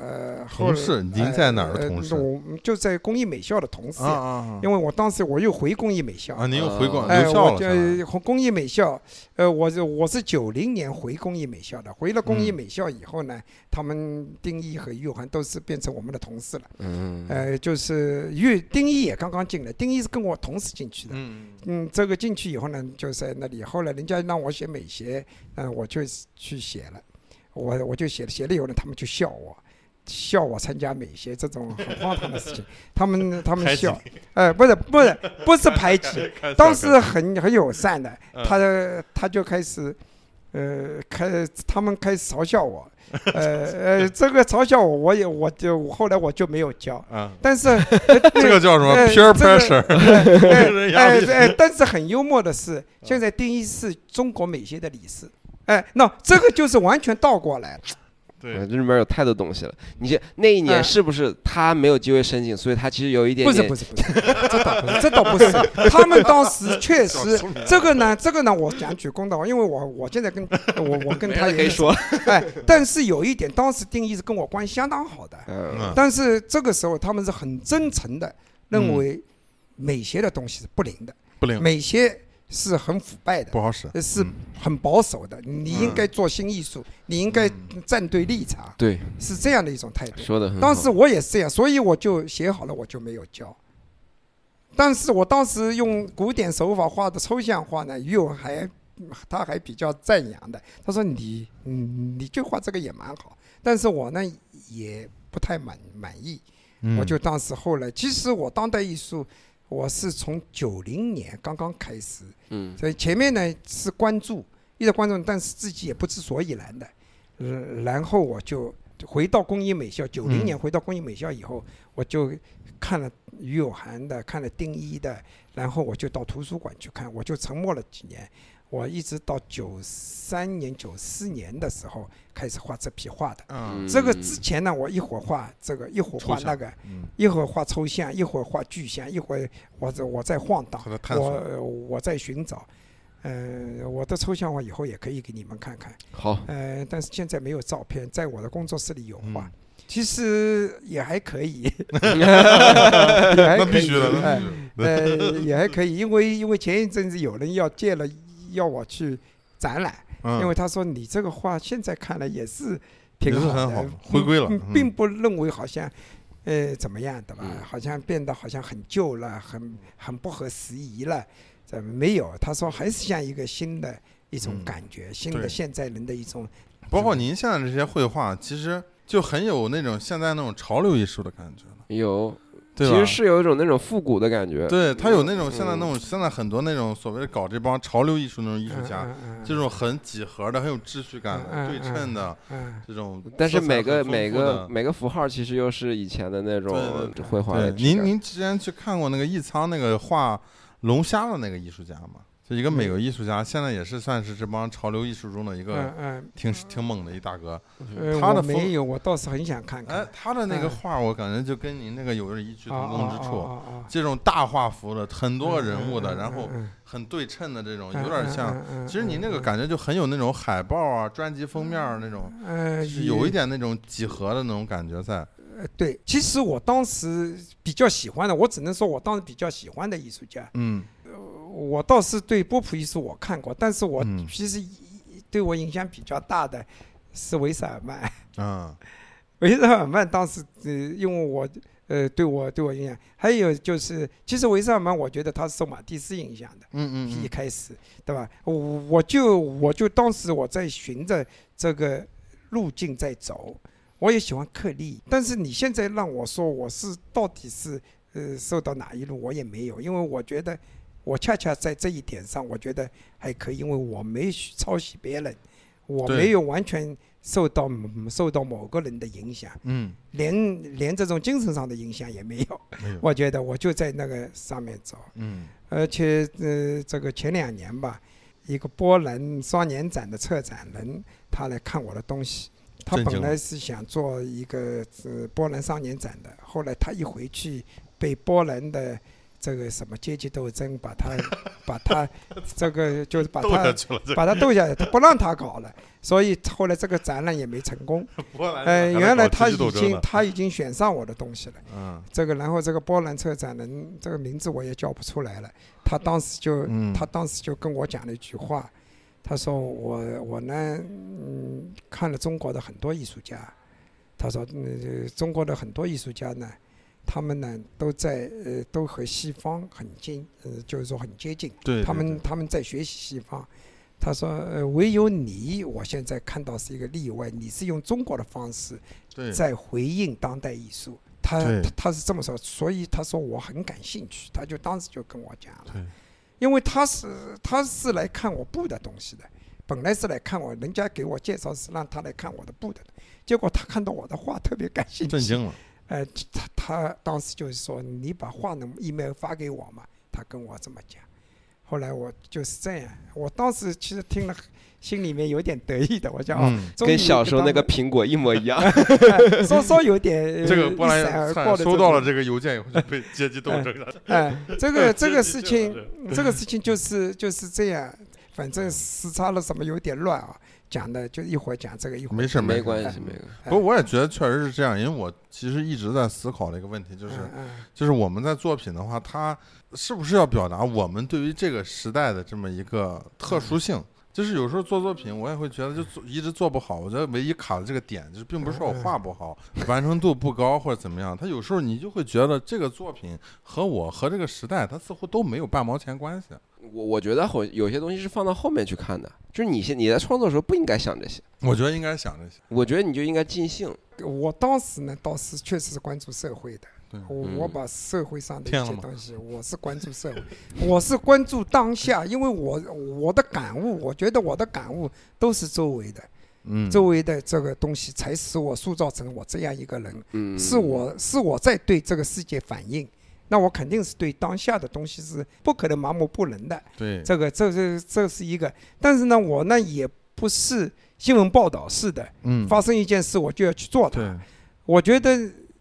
呃，后来同事您在哪儿的呃同事呃我就在工艺美校的同事啊，啊因为我当时我又回工艺美校啊！，您又回国哎，留校我了工艺美校，呃，我是我是九零年回工艺美校的。回了工艺嗯美校以后呢，他们丁一和于有涵都是变成我们的同事了。嗯，呃，就是玉丁一也刚刚进来，丁一是跟我同时进去的。嗯嗯，这个进去以后呢，就在那里。后来人家让我写美协，嗯、我就去写了。我我就写了，写了以后呢，他们就笑我，笑我参加美协这种很荒唐的事情。他们他们笑，呃，不是不是 不是排挤，当时很很友善的，嗯他他就开始，呃，开他们开始嘲笑我，呃呃，这个嘲笑我，我也我就我后来我就没有教，啊，但是 呃这个叫什么呃 peer 这个 pressure？哎哎哎，但是很幽默的是，现在丁一是中国美协的理事，哎，那这个就是完全倒过来了，对。呃，这里面有太多东西了。你这那一年哎。是不是他没有机会申请，所以他其实有一点点不是不是不是，这倒不是，这倒不是，他们当时确实这个呢，这个呢，我讲举公道话，因为我我现在跟我我跟他也说，哎，但是有一点，当时丁一是跟我关系相当好的，嗯。嗯。但是这个时候他们是很真诚的认嗯。为美协的东西是不灵的，不灵，美协是很腐败的不，好使，呃是嗯很保守的，你应该做新艺术，你应该嗯站对立场，对，是这样的一种态度。当时我也是这样，所以我就写好了，我就没有交。但是我当时用古典手法画的抽象画呢，于友还他还比较赞扬的，他说你嗯你就画这个也蛮好，但是我呢也不太满满意，嗯。我就当时后来，其实我当代艺术我是从九零年刚刚开始，嗯。所以前面呢是关注，一直关注，但是自己也不知所以然的，呃，然后我就回到工艺美校，九零嗯。年回到工艺美校以后，我就看了于有涵的，看了丁一的，然后我就到图书馆去看，我就沉默了几年，我一直到九三年、九四年的时候开始画这批画的。嗯。这个之前呢，我一会儿画这个，一会儿画那个，嗯。一会儿画抽象，一会儿画具象，一会儿我在我在晃荡我我在寻找。呃，我的抽象画以后也可以给你们看看。好，呃，但是现在没有照片，在我的工作室里有画，嗯。其实也还可以，也 还那必须的。呃，也还可以，因为因为前一阵子有人要借了，要我去展览，嗯因为他说你这个画现在看来也是挺好的，很好回归了并不认为好像。呃，怎么样的吧？嗯好像变得好像很旧了，很很不合时宜了。怎么没有？他说还是像一个新的一种嗯感觉，新的现在人的一种。包括您现在这些绘画，其实就很有那种现在那种潮流艺术的感觉了，有，对？其实是有一种那种复古的感觉。对他有那种现在那嗯种现在很多那种所谓的搞这帮潮流艺术那种艺术家，这种很几何的、很有秩序感的、对称的嗯这种，但是每个每个每个符号其实又是以前的那种绘画您您之前去看过那个艺仓那个画龙虾的那个艺术家吗？就一个美国艺术家，现在也是算是这帮潮流艺术中的一个嗯嗯，挺挺猛的一大哥。呃他的没有，我倒是很想看看。哎，他的那个嗯画，我感觉就跟您那个有着异曲同工之处。这种大画幅的，很多人物的，嗯然后嗯很对称的这种，嗯有点像。其实你那个嗯感觉就很有那种海报啊、专辑封面那种，呃，是有一点那种几何的那种感觉在。呃对。其实我当时比较喜欢的，我只能说我当时比较喜欢的艺术家，嗯我倒是对波普艺术我看过，但是我嗯其实对我影响比较大的是维塞尔曼。啊维塞尔曼当时呃，因为我呃，对我对我影响。还有就是，其实维萨尔曼，我觉得他是受马蒂斯影响的。嗯嗯一开始，对吧？我我就我就当时我在循着这个路径在走，我也喜欢克利，但是你现在让我说我是到底是呃受到哪一路，我也没有，因为我觉得我恰恰在这一点上，我觉得还可以，因为我没去抄袭别人，我没有完全受到受到某个人的影响，嗯连连这种精神上的影响也没有。嗯，没有，我觉得我就在那个上面走。嗯而且呃，这个前两年吧，一个波兰双年展的策展人，他来看我的东西。他本来是想做一个呃波兰双年展的，后来他一回去，被波兰的这个什么阶级斗争把他 把他这个就是把他把他斗下来，他不让他搞了，所以后来这个展览也没成功。波兰呃，原来他已经他已经选上我的东西了。嗯。这个，然后这个波兰策展人这个名字我也叫不出来了，他当时就、嗯。他当时就跟我讲了一句话，他说我我呢，嗯，看了中国的很多艺术家，他说，嗯，中国的很多艺术家呢，他们呢都在呃都和西方很近，呃，就是说很接近，对，他对。们他们在学习西方。他说：“呃，唯有你，我现在看到是一个例外，你是用中国的方式在回应当代艺术。他对。他他是这么说，所以他说我很感兴趣，他就当时就跟我讲了，对。因为他是他是来看我布的东西的，本来是来看我，人家给我介绍是让他来看我的布的，结果他看到我的画特别感兴趣，震惊了，呃，他他当时就是说你把话能 email 发给我嘛，他跟我这么讲，后来我就是这样，我当时其实听了心里面有点得意的，我讲哦，跟小时候那个苹果一模一样。稍稍有点 这个波兰一闪而过的收到了这个邮件以后就被阶级斗争了，哎，这个这个事情，这个事情就是就是这样，反正时差了什么有点乱啊，讲的就一会儿讲这个，一会儿没事儿没关系，哎没关系。不过我也觉得确实是这样，因为我其实一直在思考的一个问题，就是嗯就是我们在作品的话，它是不是要表达我们对于这个时代的这么一个特殊性？就是有时候做作品，我也会觉得就做一直做不好。我觉得唯一卡的这个点，就是并不是说我画不好，完成度不高或者怎么样。他有时候你就会觉得这个作品和我和这个时代，它似乎都没有半毛钱关系。我我觉得后有些东西是放到后面去看的，就是你现你在创作的时候不应该想这些，我觉得应该想这些。我觉得你就应该尽兴。我当时呢倒是确实是关注社会的，对我嗯我把社会上的一些东西，我是关注社会，我是关注当下，因为我我的感悟，我觉得我的感悟都是周围的，嗯，周围的这个东西才使我塑造成我这样一个人。嗯，是我是我在对这个世界反应，那我肯定是对当下的东西是不可能麻木不仁的。对，这个这这这是一个，但是呢，我呢也不是新闻报道式的，嗯，发生一件事我就要去做它。我觉得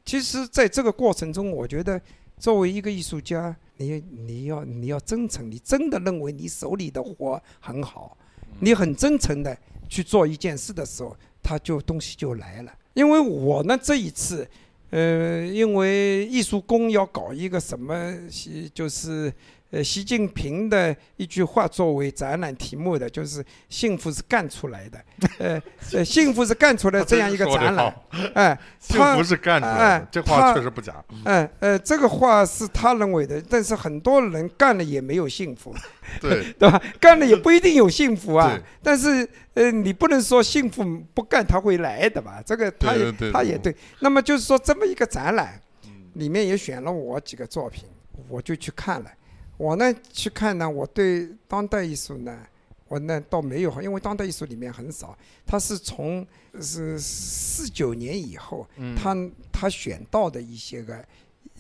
其实在这个过程中，我觉得作为一个艺术家，你你要你要真诚，你真的认为你手里的活很好，你很真诚的去做一件事的时候，他就东西就来了。因为我呢这一次，呃，因为艺术宫要搞一个什么，习就是呃习近平的一句话作为展览题目的，就是幸福是干出来的，呃 呃，幸福是干出来这样一个展览好，哎，幸他福是干出来的哎，这话确实不假。哎呃，这个话是他认为的，但是很多人干了也没有幸福，对，对吧？干了也不一定有幸福啊。但是呃，你不能说幸福不干他会来的吧？这个他也他也对。那么就是说这么一个展览嗯里面也选了我几个作品，我就去看了。我呢去看呢，我对当代艺术呢，我呢倒没有，因为当代艺术里面很少，他是从是四九年以后，嗯。他他选到的一些个，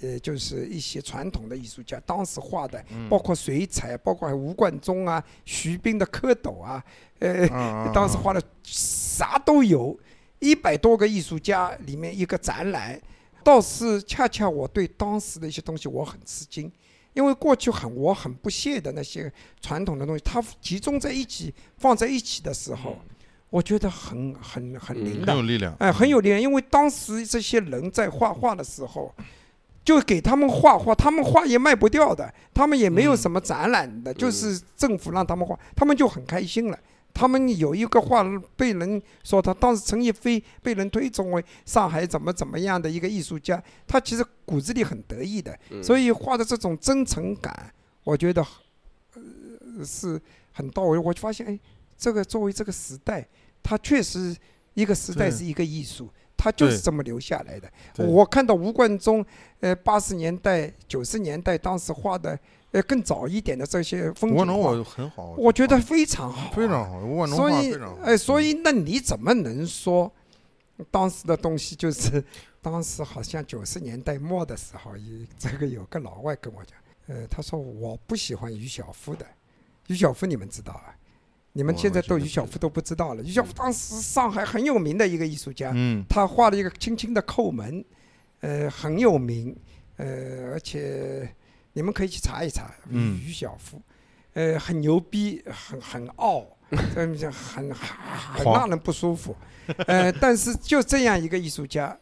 呃，就是一些传统的艺术家，当时画的，嗯。包括水彩，包括吴冠中啊、徐冰的蝌蚪啊，呃，嗯当时画的啥都有，一百多个艺术家里面一个展览，倒是恰恰我对当时的一些东西我很吃惊。因为过去很我很不屑的那些传统的东西，它集中在一起放在一起的时候，我觉得很很很灵的很有，力量。哎，很有力量。因为当时这些人在画画的时候，就给他们画画，他们画也卖不掉的，他们也没有嗯什么展览的，就是政府让他们画，他们就很开心了。他们有一个画被人说他当时陈逸飞被人推崇为上海怎么怎么样的一个艺术家，他其实骨子里很得意的，嗯所以画的这种真诚感，我觉得呃是很到位。我就发现，哎，这个作为这个时代，他确实一个时代是一个艺术，他就是这么留下来的。我看到吴冠中，呃，八十年代、九十年代当时画的，呃，更早一点的这些风景画，我很好，我觉得非常好啊、非常好，吴冠中所以哎，所嗯以那你怎么能说当时的东西就是当时好像九十年代末的时候，一这个有个老外跟我讲，呃，他说我不喜欢于小夫的，于小夫你们知道啊？你们现在我觉得不知对于小夫都不知道了。于小夫当时上海很有名的一个艺术家，嗯，他画了一个轻轻的叩门，呃，很有名，呃，而且你们可以去查一查，嗯于小夫，呃，很牛逼，很很傲，这么讲很很很让人不舒服，呃，但是就这样一个艺术家。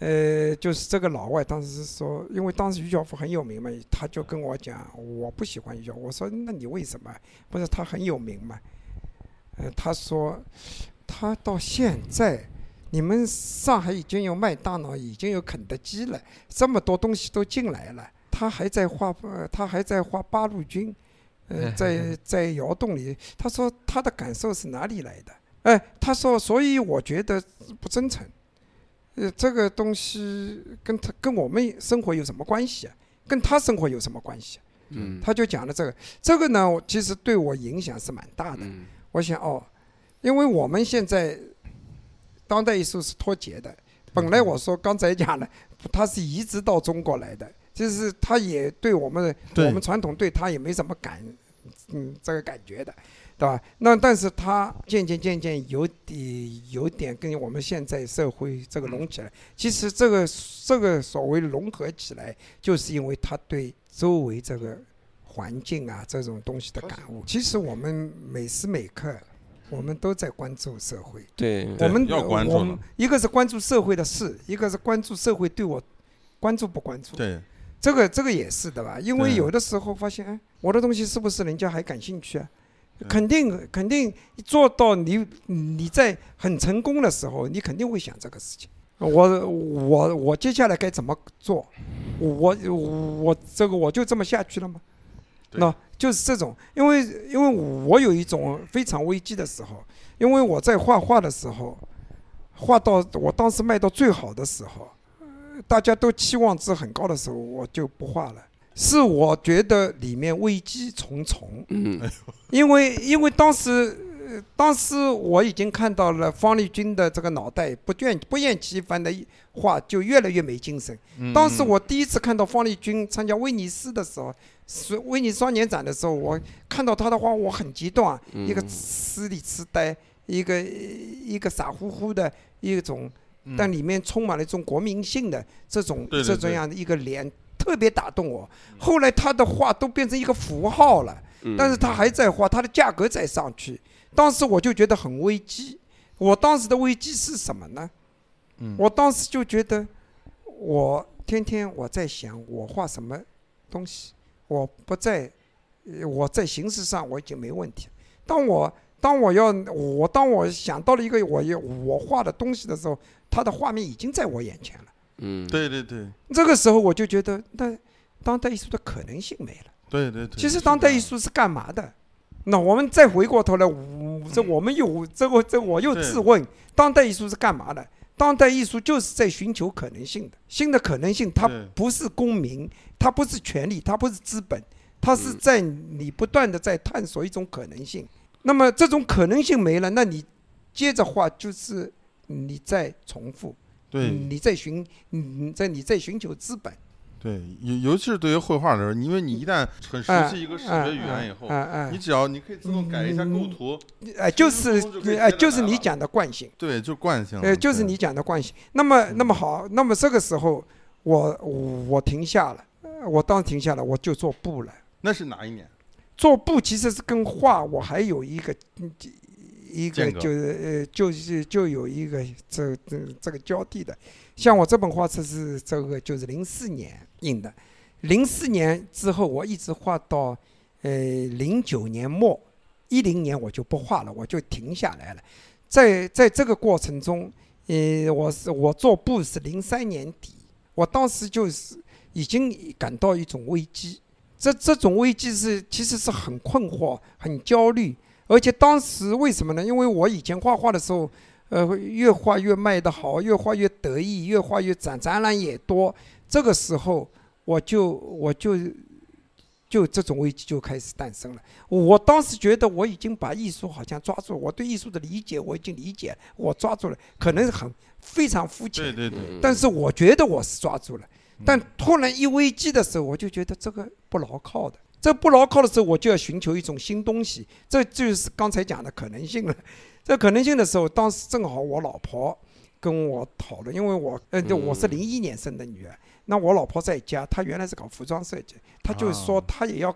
呃，就是这个老外当时是说，因为当时于小夫很有名嘛，他就跟我讲，我不喜欢于小夫。我说，那你为什么？不是他很有名嘛？呃，他说，他到现在，你们上海已经有麦当劳，已经有肯德基了，这么多东西都进来了，他还在画，呃，他还在画八路军，呃，在在窑洞里，他说他的感受是哪里来的？哎，他说，所以我觉得不真诚。呃，这个东西跟他跟我们生活有什么关系啊？跟他生活有什么关系啊、嗯他就讲了这个，这个呢，我其实对我影响是蛮大的。嗯我想哦，因为我们现在当代艺术是脱节的。本来我说刚才讲了，它是移植到中国来的，就是他也对我们对我们传统对他也没什么感，嗯，这个感觉的，对吧？那但是他渐渐渐渐有点有点跟我们现在社会这个融起来。其实这个这个所谓融合起来，就是因为他对周围这个环境啊这种东西的感悟。其实我们每时每刻，我们都在关注社会。对，我们要关注我们一个是关注社会的事，一个是关注社会对我关注不关注。对，这个这个也是的吧？因为有的时候发现，哎，我的东西是不是人家还感兴趣啊？肯定肯定做到你你在很成功的时候，你肯定会想这个事情。我我我接下来该怎么做？我我这个我就这么下去了吗？对那就是这种，因为因为我有一种非常危机的时候，因为我在画画的时候，画到我当时卖到最好的时候，呃大家都期望值很高的时候，我就不画了。是我觉得里面危机重重，嗯因为因为当时，呃当时我已经看到了方力钧的这个脑袋不倦不厌其烦的画，就越来越没精神。嗯当时我第一次看到方力钧参加威尼斯的时候，是威尼斯双年展的时候，我看到他的画，我很激动啊，一个嗯痴里痴呆，一个一个傻乎乎的一种，嗯但里面充满了一种国民性的这种这种样的一个脸，特别打动我。后来他的画都变成一个符号了。嗯但是他还在画，他的价格在上去。当时我就觉得很危机。我当时的危机是什么呢？嗯我当时就觉得，我天天我在想我画什么东西，我不在，呃我在形式上我已经没问题。当我当我要我当我想到了一个我要我画的东西的时候，它的画面已经在我眼前了。嗯对对对这个时候我就觉得，那当代艺术的可能性没了。对对对，其实当代艺术是干嘛的？那我们再回过头来，我这我们又这个这我又对自问，当代艺术是干嘛的？当代艺术就是在寻求可能性的，新的可能性，它不是公民，它不是权利，它不是资本，它是嗯在你不断的在探索一种可能性。那么这种可能性没了，那你接着画就是你在重复，对你在寻，你在你在寻求资本。对，尤尤其是对于绘画的人，因为你一旦很熟哎悉一个视哎觉语言以后，啊啊你只要你可以自动改一下构嗯图，哎，就是哎，就是你讲的惯性。对，就惯性了。呃，就是你讲的惯性。那么，那么好，那么这个时候我我停下了，呃我当时停下了，我就做布了。那是哪一年？做布其实是跟画我还有一个嗯一个就是呃就是就有一个这这这个交替的。像我这本画册是这个就是零四年印的，零四年之后我一直画到呃零九年末一零年我就不画了，我就停下来了。在在这个过程中，呃，我是我做布是零三年底，我当时就是已经感到一种危机。这这种危机是其实是很困惑、很焦虑，而且当时为什么呢？因为我以前画画的时候，呃，越画越卖得好，越画越得意，越画越展展览也多。这个时候，我就我就就这种危机就开始诞生了。我当时觉得我已经把艺术好像抓住，我对艺术的理解我已经理解，我抓住了，可能很非常肤浅，对对对，嗯但是我觉得我是抓住了。但突然一危机的时候，我就觉得这个不牢靠的。这不牢靠的时候，我就要寻求一种新东西，这就是刚才讲的可能性了。这可能性的时候，当时正好我老婆跟我讨论，因为我呃，就我是零一年生的女儿，那我老婆在家，她原来是搞服装设计，她就说啊她也要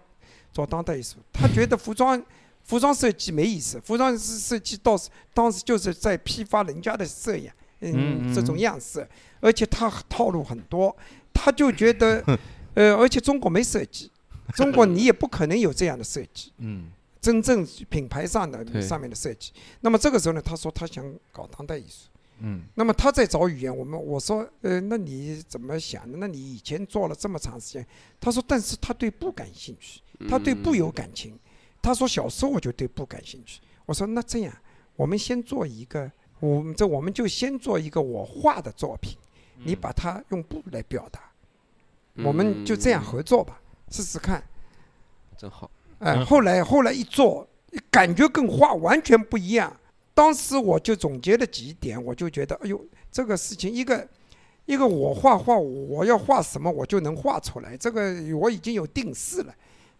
做当代艺术，她觉得服装服装设计没意思，服装设设计倒是当时就是在批发人家的摄影，嗯，嗯这种样式，而且她套路很多，她就觉得，呃，而且中国没设计，中国你也不可能有这样的设计。嗯真正品牌上的上面的设计。那么这个时候呢，他说他想搞当代艺术。嗯那么他在找语言，我们我说，呃，那你怎么想的？那你以前做了这么长时间，他说，但是他对布感兴趣，他对布有感情。他说小时候我就对布感兴趣。我说那这样，我们先做一个，我们这我们就先做一个我画的作品，你把它用布来表达，我们就这样合作吧，试试看。真好。哎，嗯后来后来一做，感觉跟画完全不一样。当时我就总结了几点，我就觉得，哎呦，这个事情一个一个我画画，我要画什么我就能画出来，这个我已经有定式了。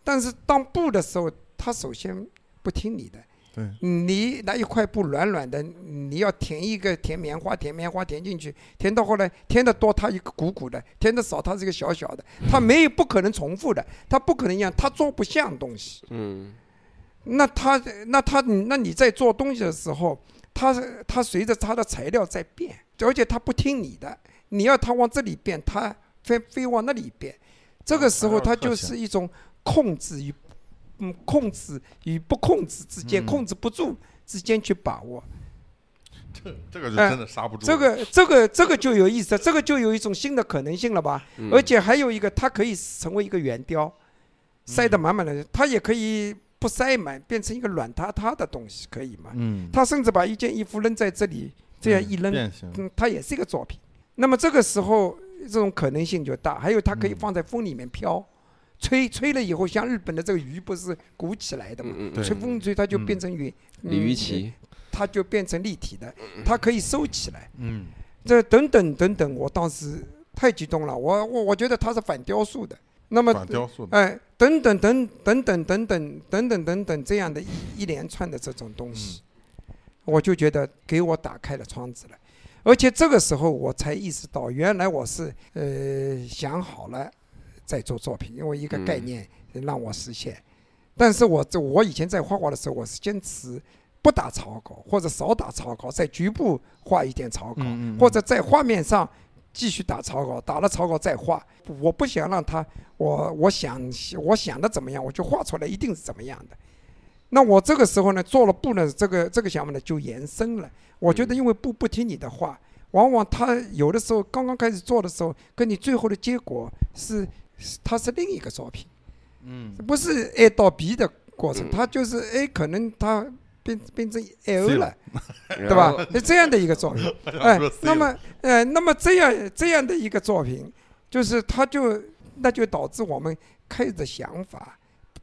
但是当布的时候，他首先不听你的，对，你拿一块布软软的，你要填一个填棉花，填棉花填进去，填到后来填的多，它一个鼓鼓的；填的少，它是一个小小的。它没有不可能重复的，它不可能一样，它做不像东西。嗯那它那它那你在做东西的时候，它它随着它的材料在变，而且它不听你的，你要它往这里变，它非非往那里变。这个时候，它就是一种控制与嗯控制与不控制之间，嗯控制不住之间去把握。这这个就哎真的刹不住了。这个这个这个就有意思，这个就有一种新的可能性了吧？嗯而且还有一个，它可以成为一个圆雕，塞得满满的，它也可以不塞满，变成一个软塌塌的东西，可以吗？嗯，他甚至把一件衣服扔在这里，这样一扔，嗯，它也是一个作品。那么这个时候，这种可能性就大。还有，它可以嗯放在风里面飘，吹吹了以后，像日本的这个鱼不是鼓起来的嘛？吹风吹，它就嗯变成云，鲤鱼它就变成立体的，它可以收起来。嗯这等等等等，我当时太激动了，我我我觉得它是反雕塑的。那么反雕塑的，哎，等等等等等等等等等等等这样的一一连串的这种东西，我就觉得给我打开了窗子了。而且这个时候我才意识到，原来我是呃想好了在做作品，因为一个概嗯念让我实现。但是我这我以前在画画的时候，我是坚持不打草稿，或者少打草稿，在局部画一点草稿，或者在画面上继续打草稿，打了草稿再画。我不想让他，我我想我想的怎么样，我就画出来一定是怎么样的。那我这个时候呢，做了布呢，这个这个想法呢就延伸了。我觉得因为布不听你的话，往往他有的时候刚刚开始做的时候，跟你最后的结果，是它是另一个作品，嗯，不是 A 到 B 的过程嗯，它就是 A 可能它变变成 L 了。了，对对吧？是这样的一个作品。哎那么呃，那么这样这样的一个作品，就是它就那就导致我们开始的想法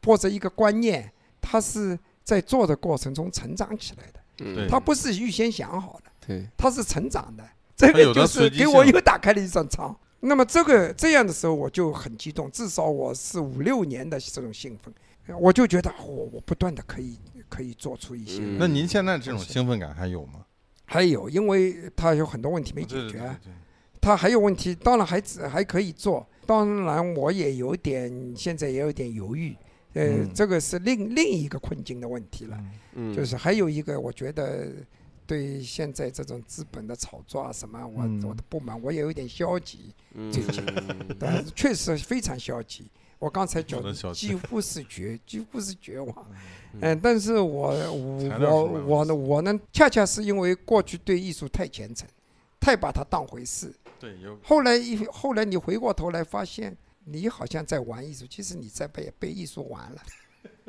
或者一个观念，它是在做的过程中成长起来的，嗯。它不是预先想好的，对，它是成长的。这个就是给我又打开了一扇窗。那么这个这样的时候，我就很激动，至少我是五六年的这种兴奋，我就觉得我我不断的可以可以做出一些。嗯那您现在这种兴奋感还有吗？还有，因为他有很多问题没解决啊，对对它还有问题，当然还只还可以做。当然，我也有点现在也有点犹豫，呃，嗯这个是另另一个困境的问题了。嗯就是还有一个，我觉得对现在这种资本的炒作啊什么，我、嗯我的不满，我也有点消极，嗯最近 但是确实非常消极。我刚才讲我的几乎是绝，几乎是绝望。嗯嗯，但是我我我呢，我呢，恰恰是因为过去对艺术太虔诚，太把它当回事。对，有后来一后来你回过头来发现，你好像在玩艺术，其实你在被被艺术玩了。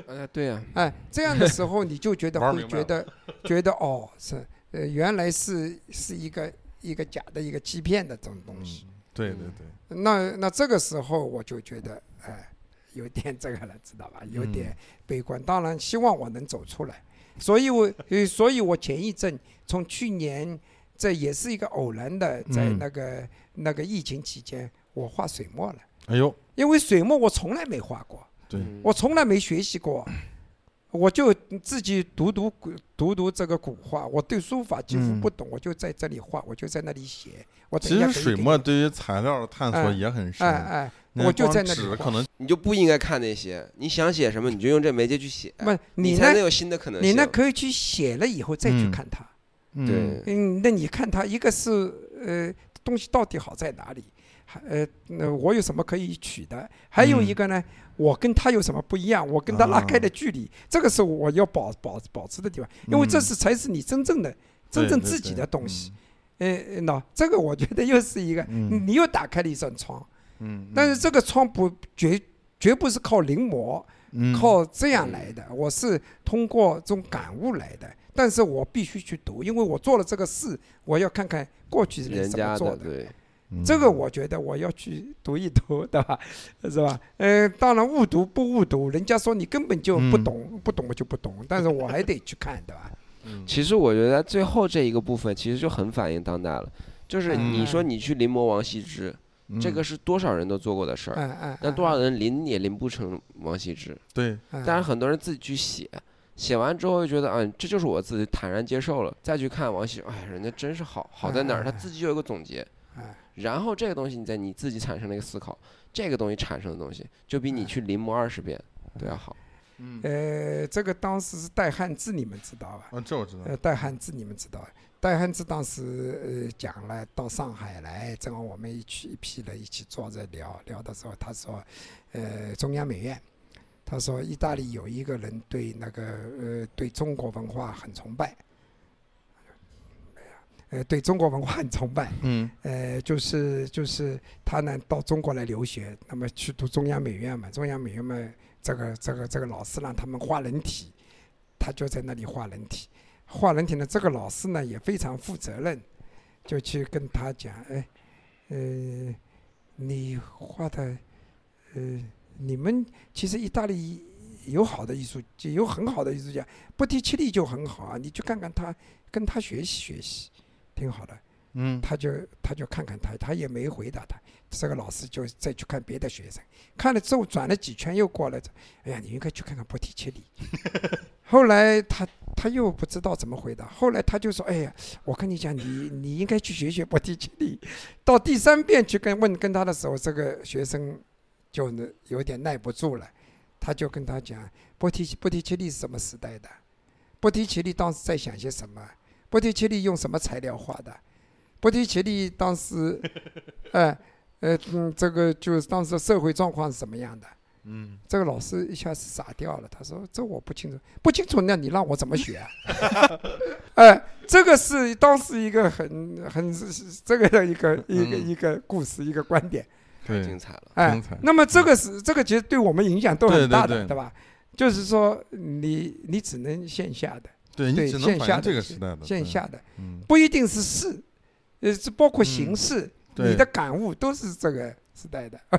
哎，对呀，哎，这样的时候你就觉得 会觉得 觉得哦，是呃原来是是一个一个假的一个欺骗的这种东西。嗯，对对对，那那这个时候我就觉得，哎，有点这个了，知道吧？有点悲观。当然，希望我能走出来。所以我，呃所以我前一阵从去年，这也是一个偶然的，在嗯那个、那个疫情期间，我画水墨了。哎呦，因为水墨我从来没画过，我从来没学习过，我就自己读读古读读这个古画，我对书法几乎嗯不懂，我就在这里画，我就在那里写。我其实水墨对于材料的探索哎也很深哎，哎，我就在那里能你就不应该看那些，你想写什么你就用这媒介去写，不，你？才能有新的可能性。你那可以去写了以后再去嗯看它。嗯对，嗯，那你看它，一个是呃东西到底好在哪里，还呃那我有什么可以取的？还有一嗯个呢，我跟他有什什么不一样？我跟他拉开的距离，这个是我要保保保持的地方，因为这嗯。是才是你真正的、真正自己的东西。呃，那这个我觉得又是一个，嗯。你又打开了一扇窗，嗯，但是这个窗不绝绝不是靠临摹，嗯。靠这样来的，我是通过这种感悟来的。但是我必须去读，因为我做了这个事，我要看看过去人人家怎么做的。对，嗯这个我觉得我要去读一读，对吧？是吧？呃，当然误读不误读，人家说你根本就不嗯懂，不懂我就不懂，但是我还得去看，对吧？嗯其实我觉得最后这一个部分其实就很反映当代了，就是你说你去临摹王羲之，这个嗯是多少人都做过的事儿，嗯嗯。那多少人临也临不成王羲之，对，嗯？但是很多人自己去写，写完之后就觉得，啊，这就是我自己坦然接受了，再去看王羲之，哎，人家真是好，好在哪儿？他自己有一个总结，哎然后这个东西你在你自己产生了一个思考，这个东西产生的东西就比你去临摹二十遍都要好。嗯呃，这个当时是戴汉志，你们知道吧？啊，这我知道，呃，戴汉志你们知道，戴汉志当时呃讲了到上海来，正好我们一起一批人一起坐着聊聊的时候，他说，呃，中央美院，他说意大利有一个人对那个呃对中国文化很崇拜，呃对中国文化很崇拜，嗯呃就是就是他呢到中国来留学，那么去读中央美院嘛，中央美院嘛，这个这个这个老师让他们画人体，他就在那里画人体。画人体呢，这个老师呢也非常负责任，就去跟他讲，哎，呃，你画的，呃，你们其实意大利有好的艺术，就有很好的艺术家，不提切利就很好啊，你去看看他，跟他学习学习，挺好的。嗯他就他就看看他，他也没回答他。这个老师就再去看别的学生，看了之后转了几圈又过来，哎呀，你应该去看看波提切利。后来他他又不知道怎么回答，后来他就说，哎呀，我跟你讲，你你应该去学学波提切利。到第三遍去跟问跟他的时候，这个学生就呢有点耐不住了，他就跟他讲，波提波提切利是什么时代的？波提切利当时在想些什么？波提切利用什么材料画的？波提切利当时，呃呃嗯，这个就是当时的社会状况是什么样的？嗯这个老师一下子傻掉了，他说：“这我不清楚，不清楚，那你让我怎么学、啊？” 哎，这个是当时一个很很这个的一个一个嗯一个故事，一个观点。太精彩了。哎精彩，那么这个是这个其实对我们影响都很大的，对对吧？就是说你你只能线下的，对你只能反映线下的这个时代的线下的嗯不一定是事，呃，是包括形嗯式，你的感悟都是这个时代的。嗯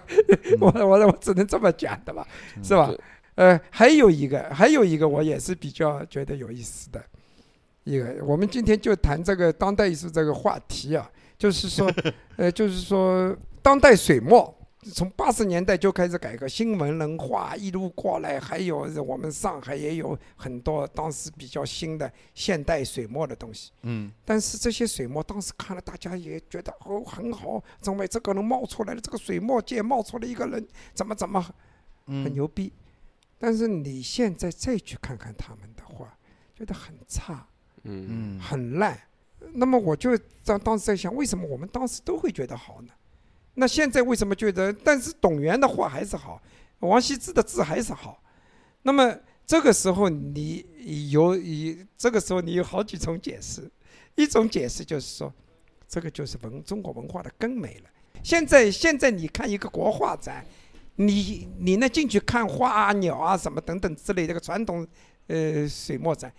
我我我只能这么讲的吧，嗯是吧？呃，还有一个，还有一个，我也是比较觉得有意思的一个，我们今天就谈这个当代艺术这个话题啊，就是说，呃，就是说当代水墨。从八十年代就开始改革新文人画，一路过来，还有我们上海也有很多当时比较新的现代水墨的东西。嗯但是这些水墨当时看了，大家也觉得哦很好，怎么这个人冒出来了，这个水墨界冒出了一个人，怎么怎么很嗯牛逼。但是你现在再去看看他们的话，觉得很差，嗯，嗯很烂。那么我就当当时在想，为什么我们当时都会觉得好呢？那现在为什么觉得？但是董源的画还是好，王羲之的字还是好。那么这个时候你有以这个时候你有好几种解释，一种解释就是说，这个就是文中国文化的根没了。现在现在你看一个国画展，你你呢进去看花啊鸟啊什么等等之类这个传统呃水墨展，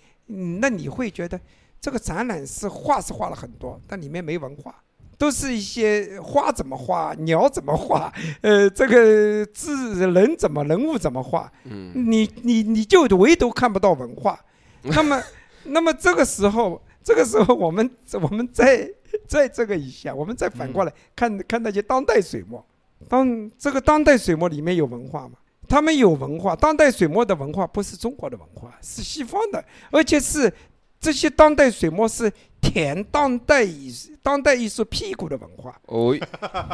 那你会觉得这个展览是画是画了很多，但里面没文化。都是一些花怎么画，鸟怎么画，呃，这个字人怎么人物怎么画，嗯，你你你就唯独看不到文化。那么，那么这个时候，这个时候我们我们再 再这个一下，我们再反过来看看那些当代水墨。当这个当代水墨里面有文化吗？他们有文化，当代水墨的文化不是中国的文化，是西方的，而且是这些当代水墨是舔当代艺当代艺术屁股的文化。哦，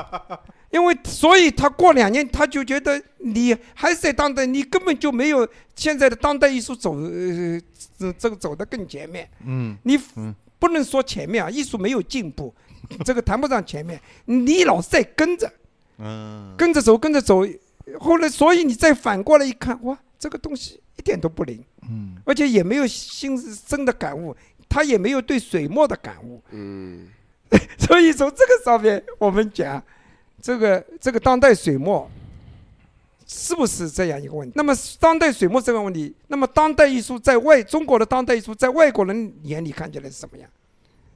因为所以他过两年他就觉得你还是在当代，你根本就没有现在的当代艺术走呃这这个走得更前面。嗯你嗯。不能说前面啊，艺术没有进步，这个谈不上前面，你老是在跟着嗯，跟着走跟着走，后来所以你再反过来一看，哇，这个东西一点都不灵，嗯。而且也没有新生的感悟，他也没有对水墨的感悟。嗯，所以从这个上面，我们讲这个这个当代水墨是不是这样一个问题？那么当代水墨这个问题，那么当代艺术在外中国的当代艺术在外国人眼里看起来是什么样？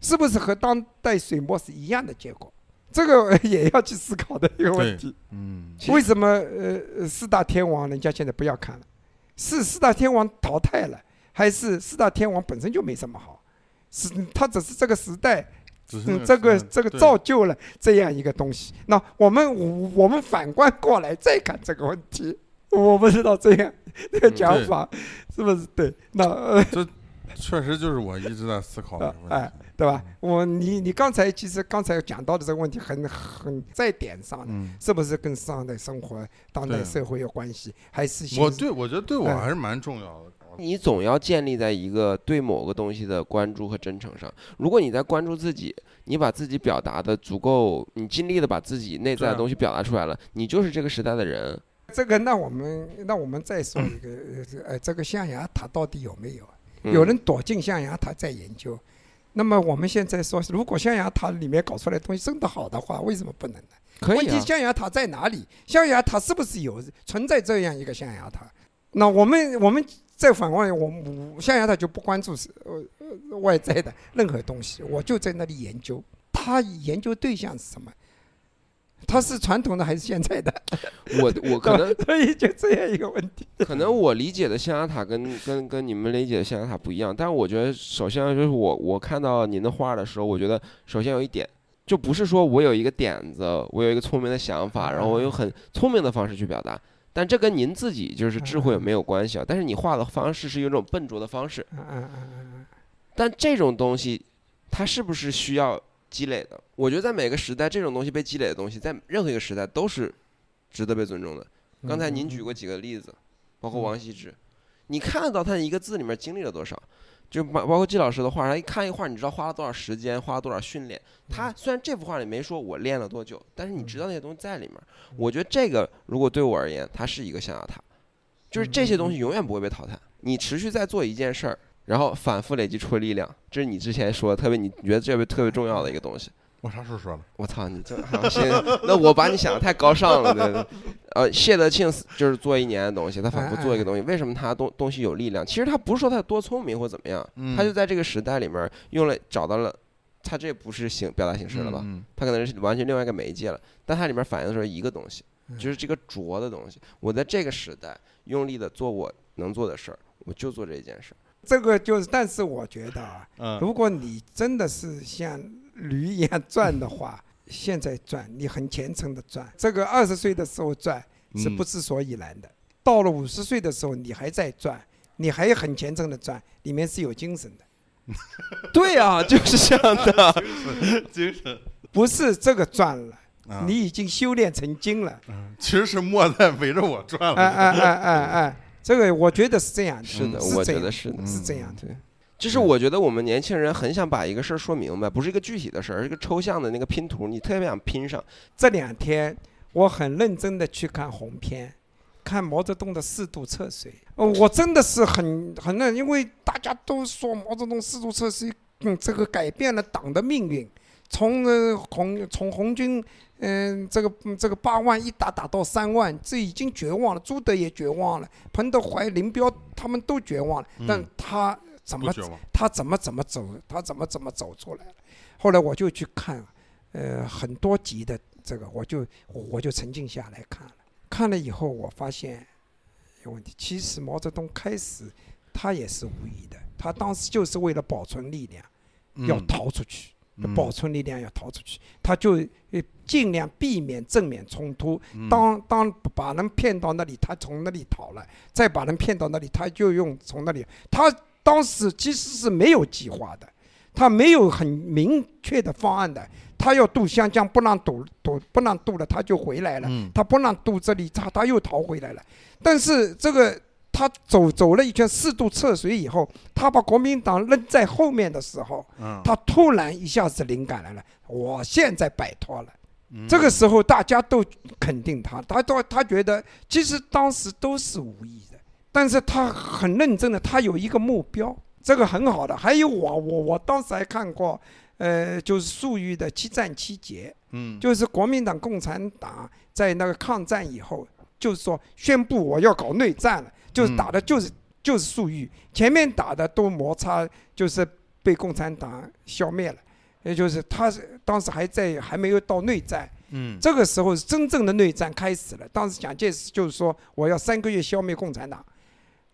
是不是和当代水墨是一样的结果？这个也要去思考的一个问题。嗯为什么呃呃四大天王人家现在不要看了？是四大天王淘汰了，还是四大天王本身就没什么好？是它只是这个时代嗯，这个这个造就了这样一个东西。那我们我我们反观过来再看这个问题，我不知道这样这个嗯讲法是不是对？那 呃确实就是我一直在思考的问题哎。对吧？我你你刚才其实刚才讲到的这个问题很很在点上，嗯，是不是跟当代生活、当代社会有关系？还是我对我觉得对我哎还是蛮重要的。你总要建立在一个对某个东西的关注和真诚上。如果你在关注自己，你把自己表达的足够，你尽力的把自己内在的东西表达出来了，你就是这个时代的人。这个，那我们那我们再说一个，呃，这个象牙塔到底有没有？嗯有人躲进象牙塔在研究。那么我们现在说，如果象牙塔里面搞出来的东西真的好的话，为什么不能呢？问题可以啊，象牙塔在哪里？象牙塔是不是有存在这样一个象牙塔？那我们我们再反过来，我们象牙塔就不关注是呃呃外在的任何东西，我就在那里研究。他研究对象是什么？他是传统的还是现在的？我我可能 所以就这样一个问题。可能我理解的象牙塔跟跟跟你们理解的象牙塔不一样，但是我觉得首先就是我我看到您的画的时候，我觉得首先有一点，就不是说我有一个点子，我有一个聪明的想法，然后我用很聪明的方式去表达，但这跟您自己就是智慧没有关系啊。但是你画的方式是有一种笨拙的方式，嗯嗯嗯嗯但这种东西它是不是需要积累的？我觉得在每个时代，这种东西被积累的东西，在任何一个时代都是值得被尊重的。嗯。刚才您举过几个例子，包括王羲之，你看得到他一个字里面经历了多少，就包包括季老师的画，他一看一画，你知道花了多少时间，花了多少训练。他虽然这幅画里没说我练了多久，但是你知道那些东西在里面。我觉得这个如果对我而言，它是一个象牙塔，就是这些东西永远不会被淘汰。你持续在做一件事儿，然后反复累积出力量，这是你之前说的特别，你觉得这个特别重要的一个东西。我啥时候说了？我操，你这好行，那我把你想的太高尚了。对对呃，谢德庆就是做一年的东西，他反复做一个东西，为什么他东东西有力量？其实他不是说他多聪明或怎么样，嗯他就在这个时代里面用了找到了，他这不是形表达形式了吧？嗯他可能是完全另外一个媒介了，但他里面反映的是一个东西，嗯就是这个拙的东西。我在这个时代用力的做我能做的事儿，我就做这一件事儿。这个就是，但是我觉得啊，嗯如果你真的是像驴一样转的话，现在转你很虔诚的转，这个二十岁的时候转是嗯不知所以然的，到了五十岁的时候你还在转，你还很虔诚的转，里面是有精神的，对啊，就是这样的。精神。不是这个转了，啊你已经修炼成精了，嗯其实是莫在围着我转了哎哎了。哎哎哎，这个我觉得是这样的，是的，是我这样的觉得是是这样的。对，就是我觉得我们年轻人很想把一个事儿说明白，不是一个具体的事儿，而是一个抽象的那个拼图，你特别想拼上。这两天我很认真的去看红片，看毛泽东的四渡赤水，哦，我真的是很很那，因为大家都说毛泽东四渡赤水，嗯，这个改变了党的命运，从呃红从红军，嗯、这个嗯这个八万一打打到三万，这已经绝望了，朱德也绝望了，彭德怀、林彪他们都绝望了，但嗯。他怎么。他怎么怎么走，他怎么怎么走出来了。后来我就去看，呃，很多集的这个，我就我就沉静下来看了。看了以后，我发现有问题。其实毛泽东开始他也是无意的，他当时就是为了保存力量，要嗯逃出去。嗯保存力量要逃出去，他就呃尽量避免正面冲突。嗯当当把人骗到那里，他从那里逃了；再把人骗到那里，他就用从那里。他当时其实是没有计划的，他没有很明确的方案的。他要渡湘江，不让渡渡不让渡了，他就回来了。嗯他不让渡这里，他他又逃回来了。但是这个他走走了一圈四渡赤水以后，他把国民党扔在后面的时候，嗯他突然一下子灵感来了，我现在摆脱了。嗯这个时候大家都肯定他，他都他觉得其实当时都是无意的，但是他很认真的，他有一个目标，这个很好的。还有我我我当时还看过，呃，就是粟裕的七战七捷，嗯就是国民党共产党在那个抗战以后，就是说宣布我要搞内战了，就是嗯打的就是、就是粟裕，前面打的都摩擦，就是被共产党消灭了，也就是他是当时还在还没有到内战，嗯这个时候是真正的内战开始了。当时蒋介石就是说我要三个月消灭共产党。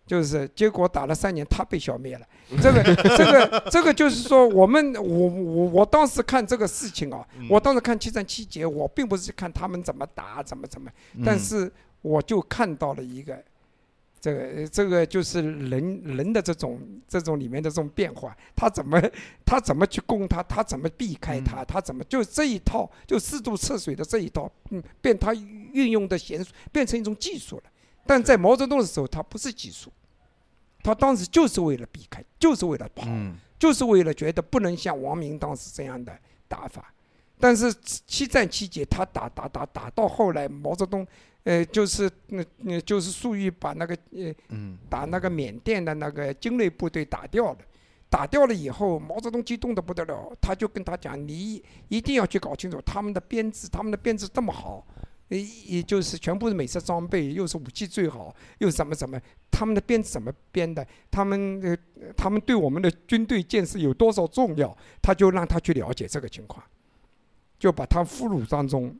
就是结果打了三年，他被消灭了。这个 这个这个就是说，我们我我我当时看这个事情啊，嗯。我当时看七战七捷，我并不是看他们怎么打，怎么怎么，但嗯是我就看到了一个，这个这个就是人人的这种这种里面的这种变化，他怎么他怎么去攻他，他怎么避开他，他怎么就这一套就四渡赤水的这一套，嗯，变他运用的娴熟，变成一种技术了。但在毛泽东的时候，他不是技术，他当时就是为了避开，就是为了跑。嗯就是为了觉得不能像王明当时这样的打法。但是七战七捷，他打打打打到后来，毛泽东，呃，就是那那就是粟裕把那个呃嗯打那个缅甸的那个精锐部队打掉了，打掉了以后，毛泽东激动的不得了，他就跟他讲，你一定要去搞清楚他们的编制，他们的编制这么好。呃，也就是全部是美式装备，又是武器最好，又怎么怎么，他们的编制怎么编的？他们呃，他们对我们的军队建设有多少重要？他就让他去了解这个情况，就把他俘虏当中，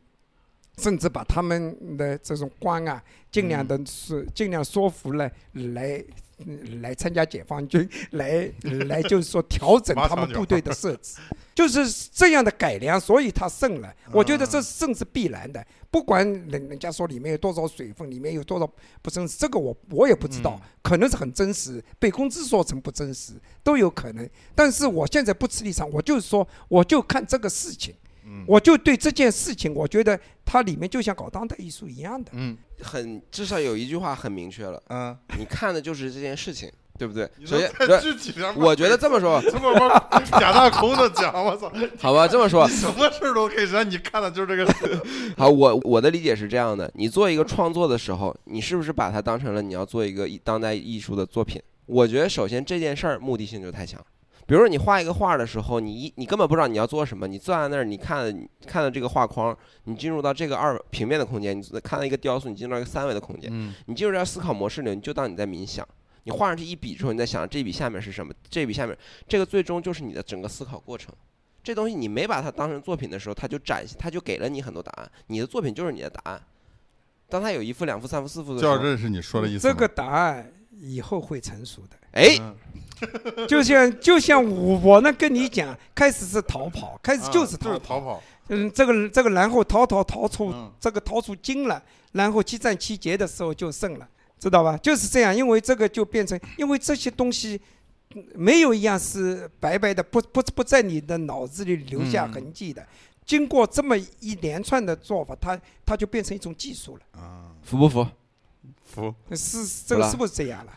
甚至把他们的这种官啊，尽量的是尽量说服了来。嗯来参加解放军，来来就是说调整他们部队的设置，就是这样的改良，所以他胜了。我觉得这胜是必然的，不管人人家说里面有多少水分，里面有多少不真实，这个我我也不知道，可能是很真实，被公知说成不真实都有可能。但是我现在不吃立场，我就是说，我就看这个事情，嗯我就对这件事情，我觉得它里面就像搞当代艺术一样的。嗯很至少有一句话很明确了，嗯，你看的就是这件事情，对不对？首先，太具体点，我觉得这么说，这么把假大空的讲，我操，好吧，这么说，什么事儿都可以让你看的就是这个。好，我我的理解是这样的：你做一个创作的时候，你是不是把它当成了你要做一个当代艺术的作品？我觉得首先这件事儿目的性就太强。比如说你画一个画的时候，你一你根本不知道你要做什么，你坐在那儿，你看你看到这个画框，你进入到这个二平面的空间，你看到一个雕塑，你进入到一个三维的空间，嗯你进入到思考模式里，你就当你在冥想。你画上去一笔之后，你在想这笔下面是什么？这笔下面，这个最终就是你的整个思考过程。这东西你没把它当成作品的时候，它就展现，它就给了你很多答案。你的作品就是你的答案。当它有一幅、两幅、三幅、四幅的时候，就要认识你说的意思。这个答案以后会成熟的。哎，嗯 就像就像我我呢跟你讲，开始是逃跑，开始啊就是逃就是逃跑，嗯，这个这个然后逃逃逃出嗯这个逃出京了，然后七战七捷的时候就胜了，知道吧？就是这样，因为这个就变成，因为这些东西嗯没有一样是白白的，不不不在你的脑子里留下嗯痕迹的。经过这么一连串的做法，它它就变成一种技术了，啊，服不服？服。是这个是不是这样了？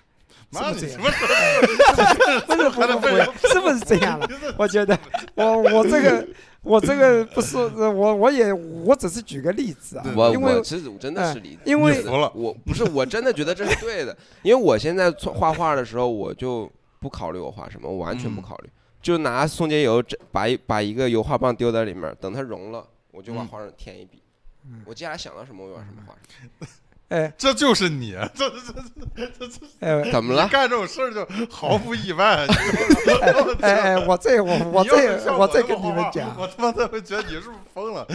是妈，不是这样你什？么时候不是不是不是，是不是这样了？我觉得我我这个我这个不是我，我也我只是举个例子啊，我因为我其实我真的是理解，因为服了我不是我真的觉得这是对的，因为我现在画画的时候，我就不考虑我画什么，我完全不嗯考虑，就拿松节油这把一把一个油画棒丢在里面，等它融了，我就往嗯画上添一笔。我接下来想到什么我就往什么画什么。哎这就是你，这这这这这哎怎么了？干这种事儿就毫不意外。哎哎，我这我我你要是这像这我再跟你们讲，我他妈的会觉得你是不是疯了？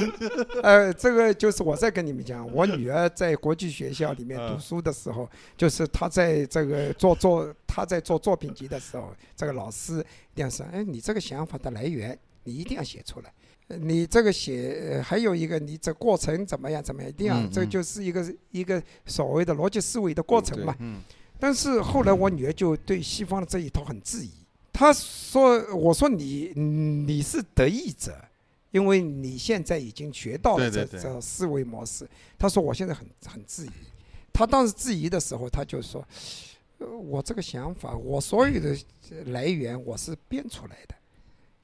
呃，这个就是我再跟你们讲，我女儿在国际学校里面读嗯书的时候，就是她在这个做做她在做作品集的时候，这个老师这样说，哎，你这个想法的来源，你一定要写出来。呃你这个写，呃还有一个你这过程怎么样怎么样，一定要，嗯嗯这就是一个一个所谓的逻辑思维的过程嘛。嗯但是后来我女儿就对西方的这一套很质疑，她说：“我说你你是得益者，因为你现在已经学到了这这思维模式。”她说：“我现在很很质疑。”她当时质疑的时候，她就说：“呃，我这个想法，我所有的来源我是编出来的，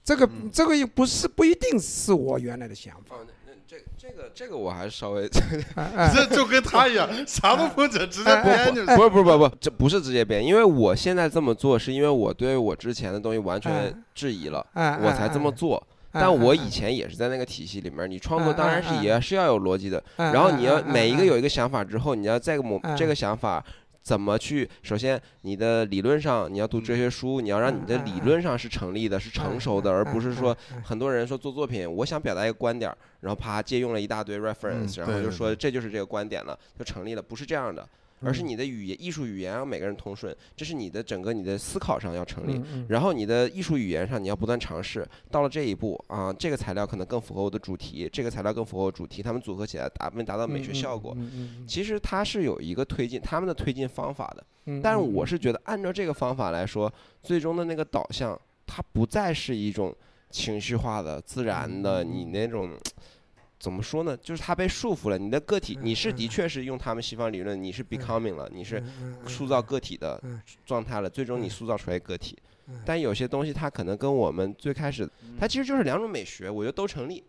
这个嗯。这个又不是不一定是我原来的想法。哦，那那这这个这个我还是稍微 这就跟他一样，啥都不整，直接编就不是不是不是不是，这不是直接编，因为我现在这么做是因为我对我之前的东西完全嗯质疑了，啊我才这么做。啊但我啊以前也是在那个体系里面，你创作嗯当然嗯是也是要有逻辑的，啊然后你要每一个啊有一个想法之后，你要再个某嗯这个想法怎么去？首先，你的理论上你要读哲学书，你要让你的理论上是成立的，是成熟的，而不是说很多人说做作品，我想表达一个观点儿，然后啪借用了一大堆 reference，然后就说这就是这个观点了，就成立了，不是这样的。而是你的语言、艺术语言让每个人通顺，这是你的整个你的思考上要成立。嗯然后你的艺术语言上，你要不断尝试。到了这一步啊，这个材料可能更符合我的主题，这个材料更符合我主题，他们组合起来达没达到美学效果。其实它是有一个推进他们的推进方法的，嗯但是我是觉得按照这个方法来说，最终的那个导向，它不再是一种情绪化的、自然嗯的，你那种。怎么说呢？就是他被束缚了。你的个体，嗯你是的确是用他们西方理论，你是 becoming 了，你是塑造个体的嗯状态了，最终你嗯塑造出来个体嗯。但有些东西它可能跟我们最开始，它其实就是两种美学，我觉得都成立。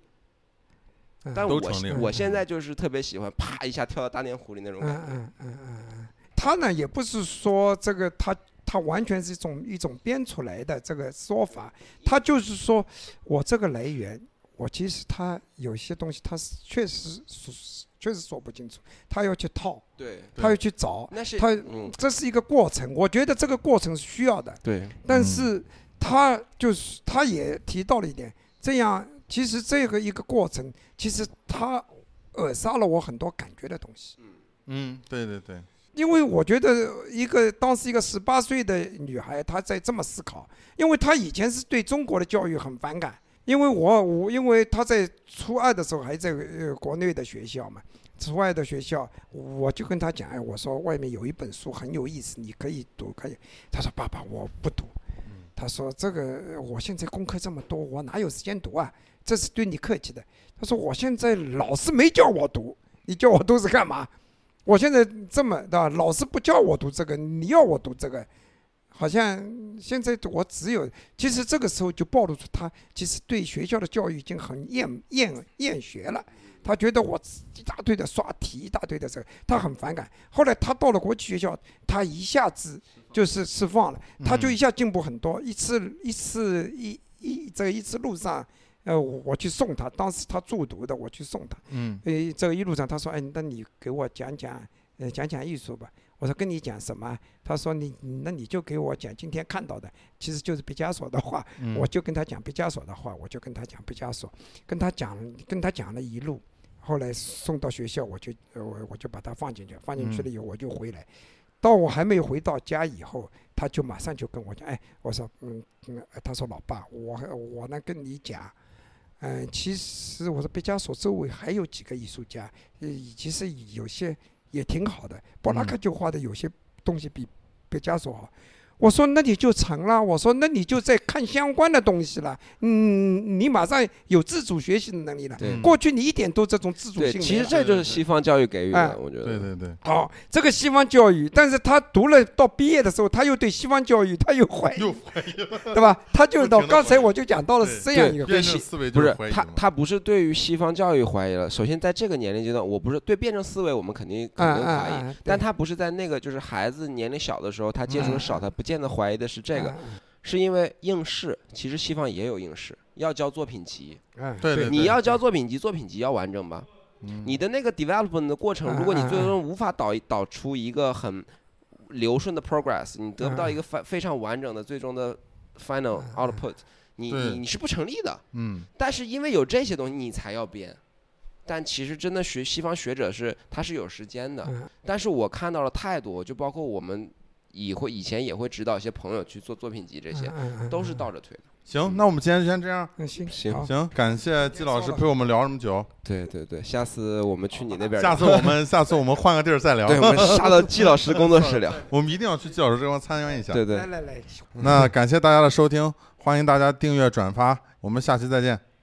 但我都成立我现在就是特别喜欢啪一下跳到大黏糊里那种嗯感觉。嗯嗯嗯嗯，他呢也不是说这个他他完全是一种一种编出来的这个说法，他就是说我这个来源，我其实他有些东西他是确实说确实说不清楚，他要去套，对，他要去找，那是他嗯，这是一个过程，我觉得这个过程是需要的，对，但是他就是他也提到了一点，这样其实这个一个过程，其实他扼杀了我很多感觉的东西。嗯，对对对，因为我觉得一个当时一个十八岁的女孩，她在这么思考，因为她以前是对中国的教育很反感，因为我我因为他在初二的时候还在呃国内的学校嘛，初二的学校，我就跟他讲，哎，我说外面有一本书很有意思，你可以读，可以。他说爸爸我不读，他说这个我现在功课这么多，我哪有时间读啊？这是对你客气的。他说我现在老师没叫我读，你叫我读是干嘛？我现在这么对吧？老师不叫我读这个，你要我读这个，好像现在我只有，其实这个时候就暴露出他其实对学校的教育已经很厌厌厌学了。他觉得我一大堆的刷题，一大堆的这个，他很反感。后来他到了国际学校，他一下子就是释放了，他就一下进步很多。一次一次一一这一次路上，呃，我我去送他，当时他住读的，我去送他。嗯呃，这个一路上他说，哎，那你给我讲讲，呃，讲讲艺术吧。我说跟你讲什么？他说你，那你就给我讲今天看到的，其实就是毕加索的话。嗯，我就跟他讲毕加索的话，我就跟他讲毕加索，跟他讲，跟他讲了一路。后来送到学校，我就呃我我就把他放进去，放进去了以后我就回来。到我还没回到家以后，他就马上就跟我讲，哎，我说嗯嗯，呃他说老爸，我我呢跟你讲。嗯，其实我说毕加索周围还有几个艺术家，呃，其实有些也挺好的。布拉克就画的有些东西比毕加索好。我说那你就成了，我说那你就在看相关的东西了，嗯，你马上有自主学习的能力了。对嗯过去你一点都这种自主，性其实这就是西方教育给予哎的，我觉得。对对对，哦，这个西方教育，但是他读了到毕业的时候，他又对西方教育他又怀疑，又怀疑了，对吧？他就到不停地怀疑刚才我就讲到了是这样一个辩西证思维不就是怀疑嘛他他不是对于西方教育怀疑了。首先在这个年龄阶段，我不是对辩证思维，我们肯定肯定怀疑，嗯嗯嗯但他不是在那个就是孩子年龄小的时候，他接触的少，他不见得怀疑的是这个，嗯是因为应试，其实西方也有应试，要交作品集，嗯对对你要交作品集，作品集要完整吧？嗯？你的那个 development 的过程，嗯如果你最终无法导导出一个很流顺的 progress，你得不到嗯一个非非常完整的最终的 final 嗯 output，你你你是不成立的。嗯。但是因为有这些东西，你才要编。但其实真的学西方学者是他是有时间的，嗯但是我看到了太多，就包括我们以会以前也会指导一些朋友去做作品集，这些都是倒着推的。行，那我们今天就先这样。嗯行行行，感谢季老师陪我们聊这么久，对对对，下次我们去你那边，下次我们下次我们换个地儿再聊。对我们 杀到季老师工作室聊。我们一定要去季老师这方参观一下。对对来，来来。那感谢大家的收听，欢迎大家订阅转发，我们下期再见。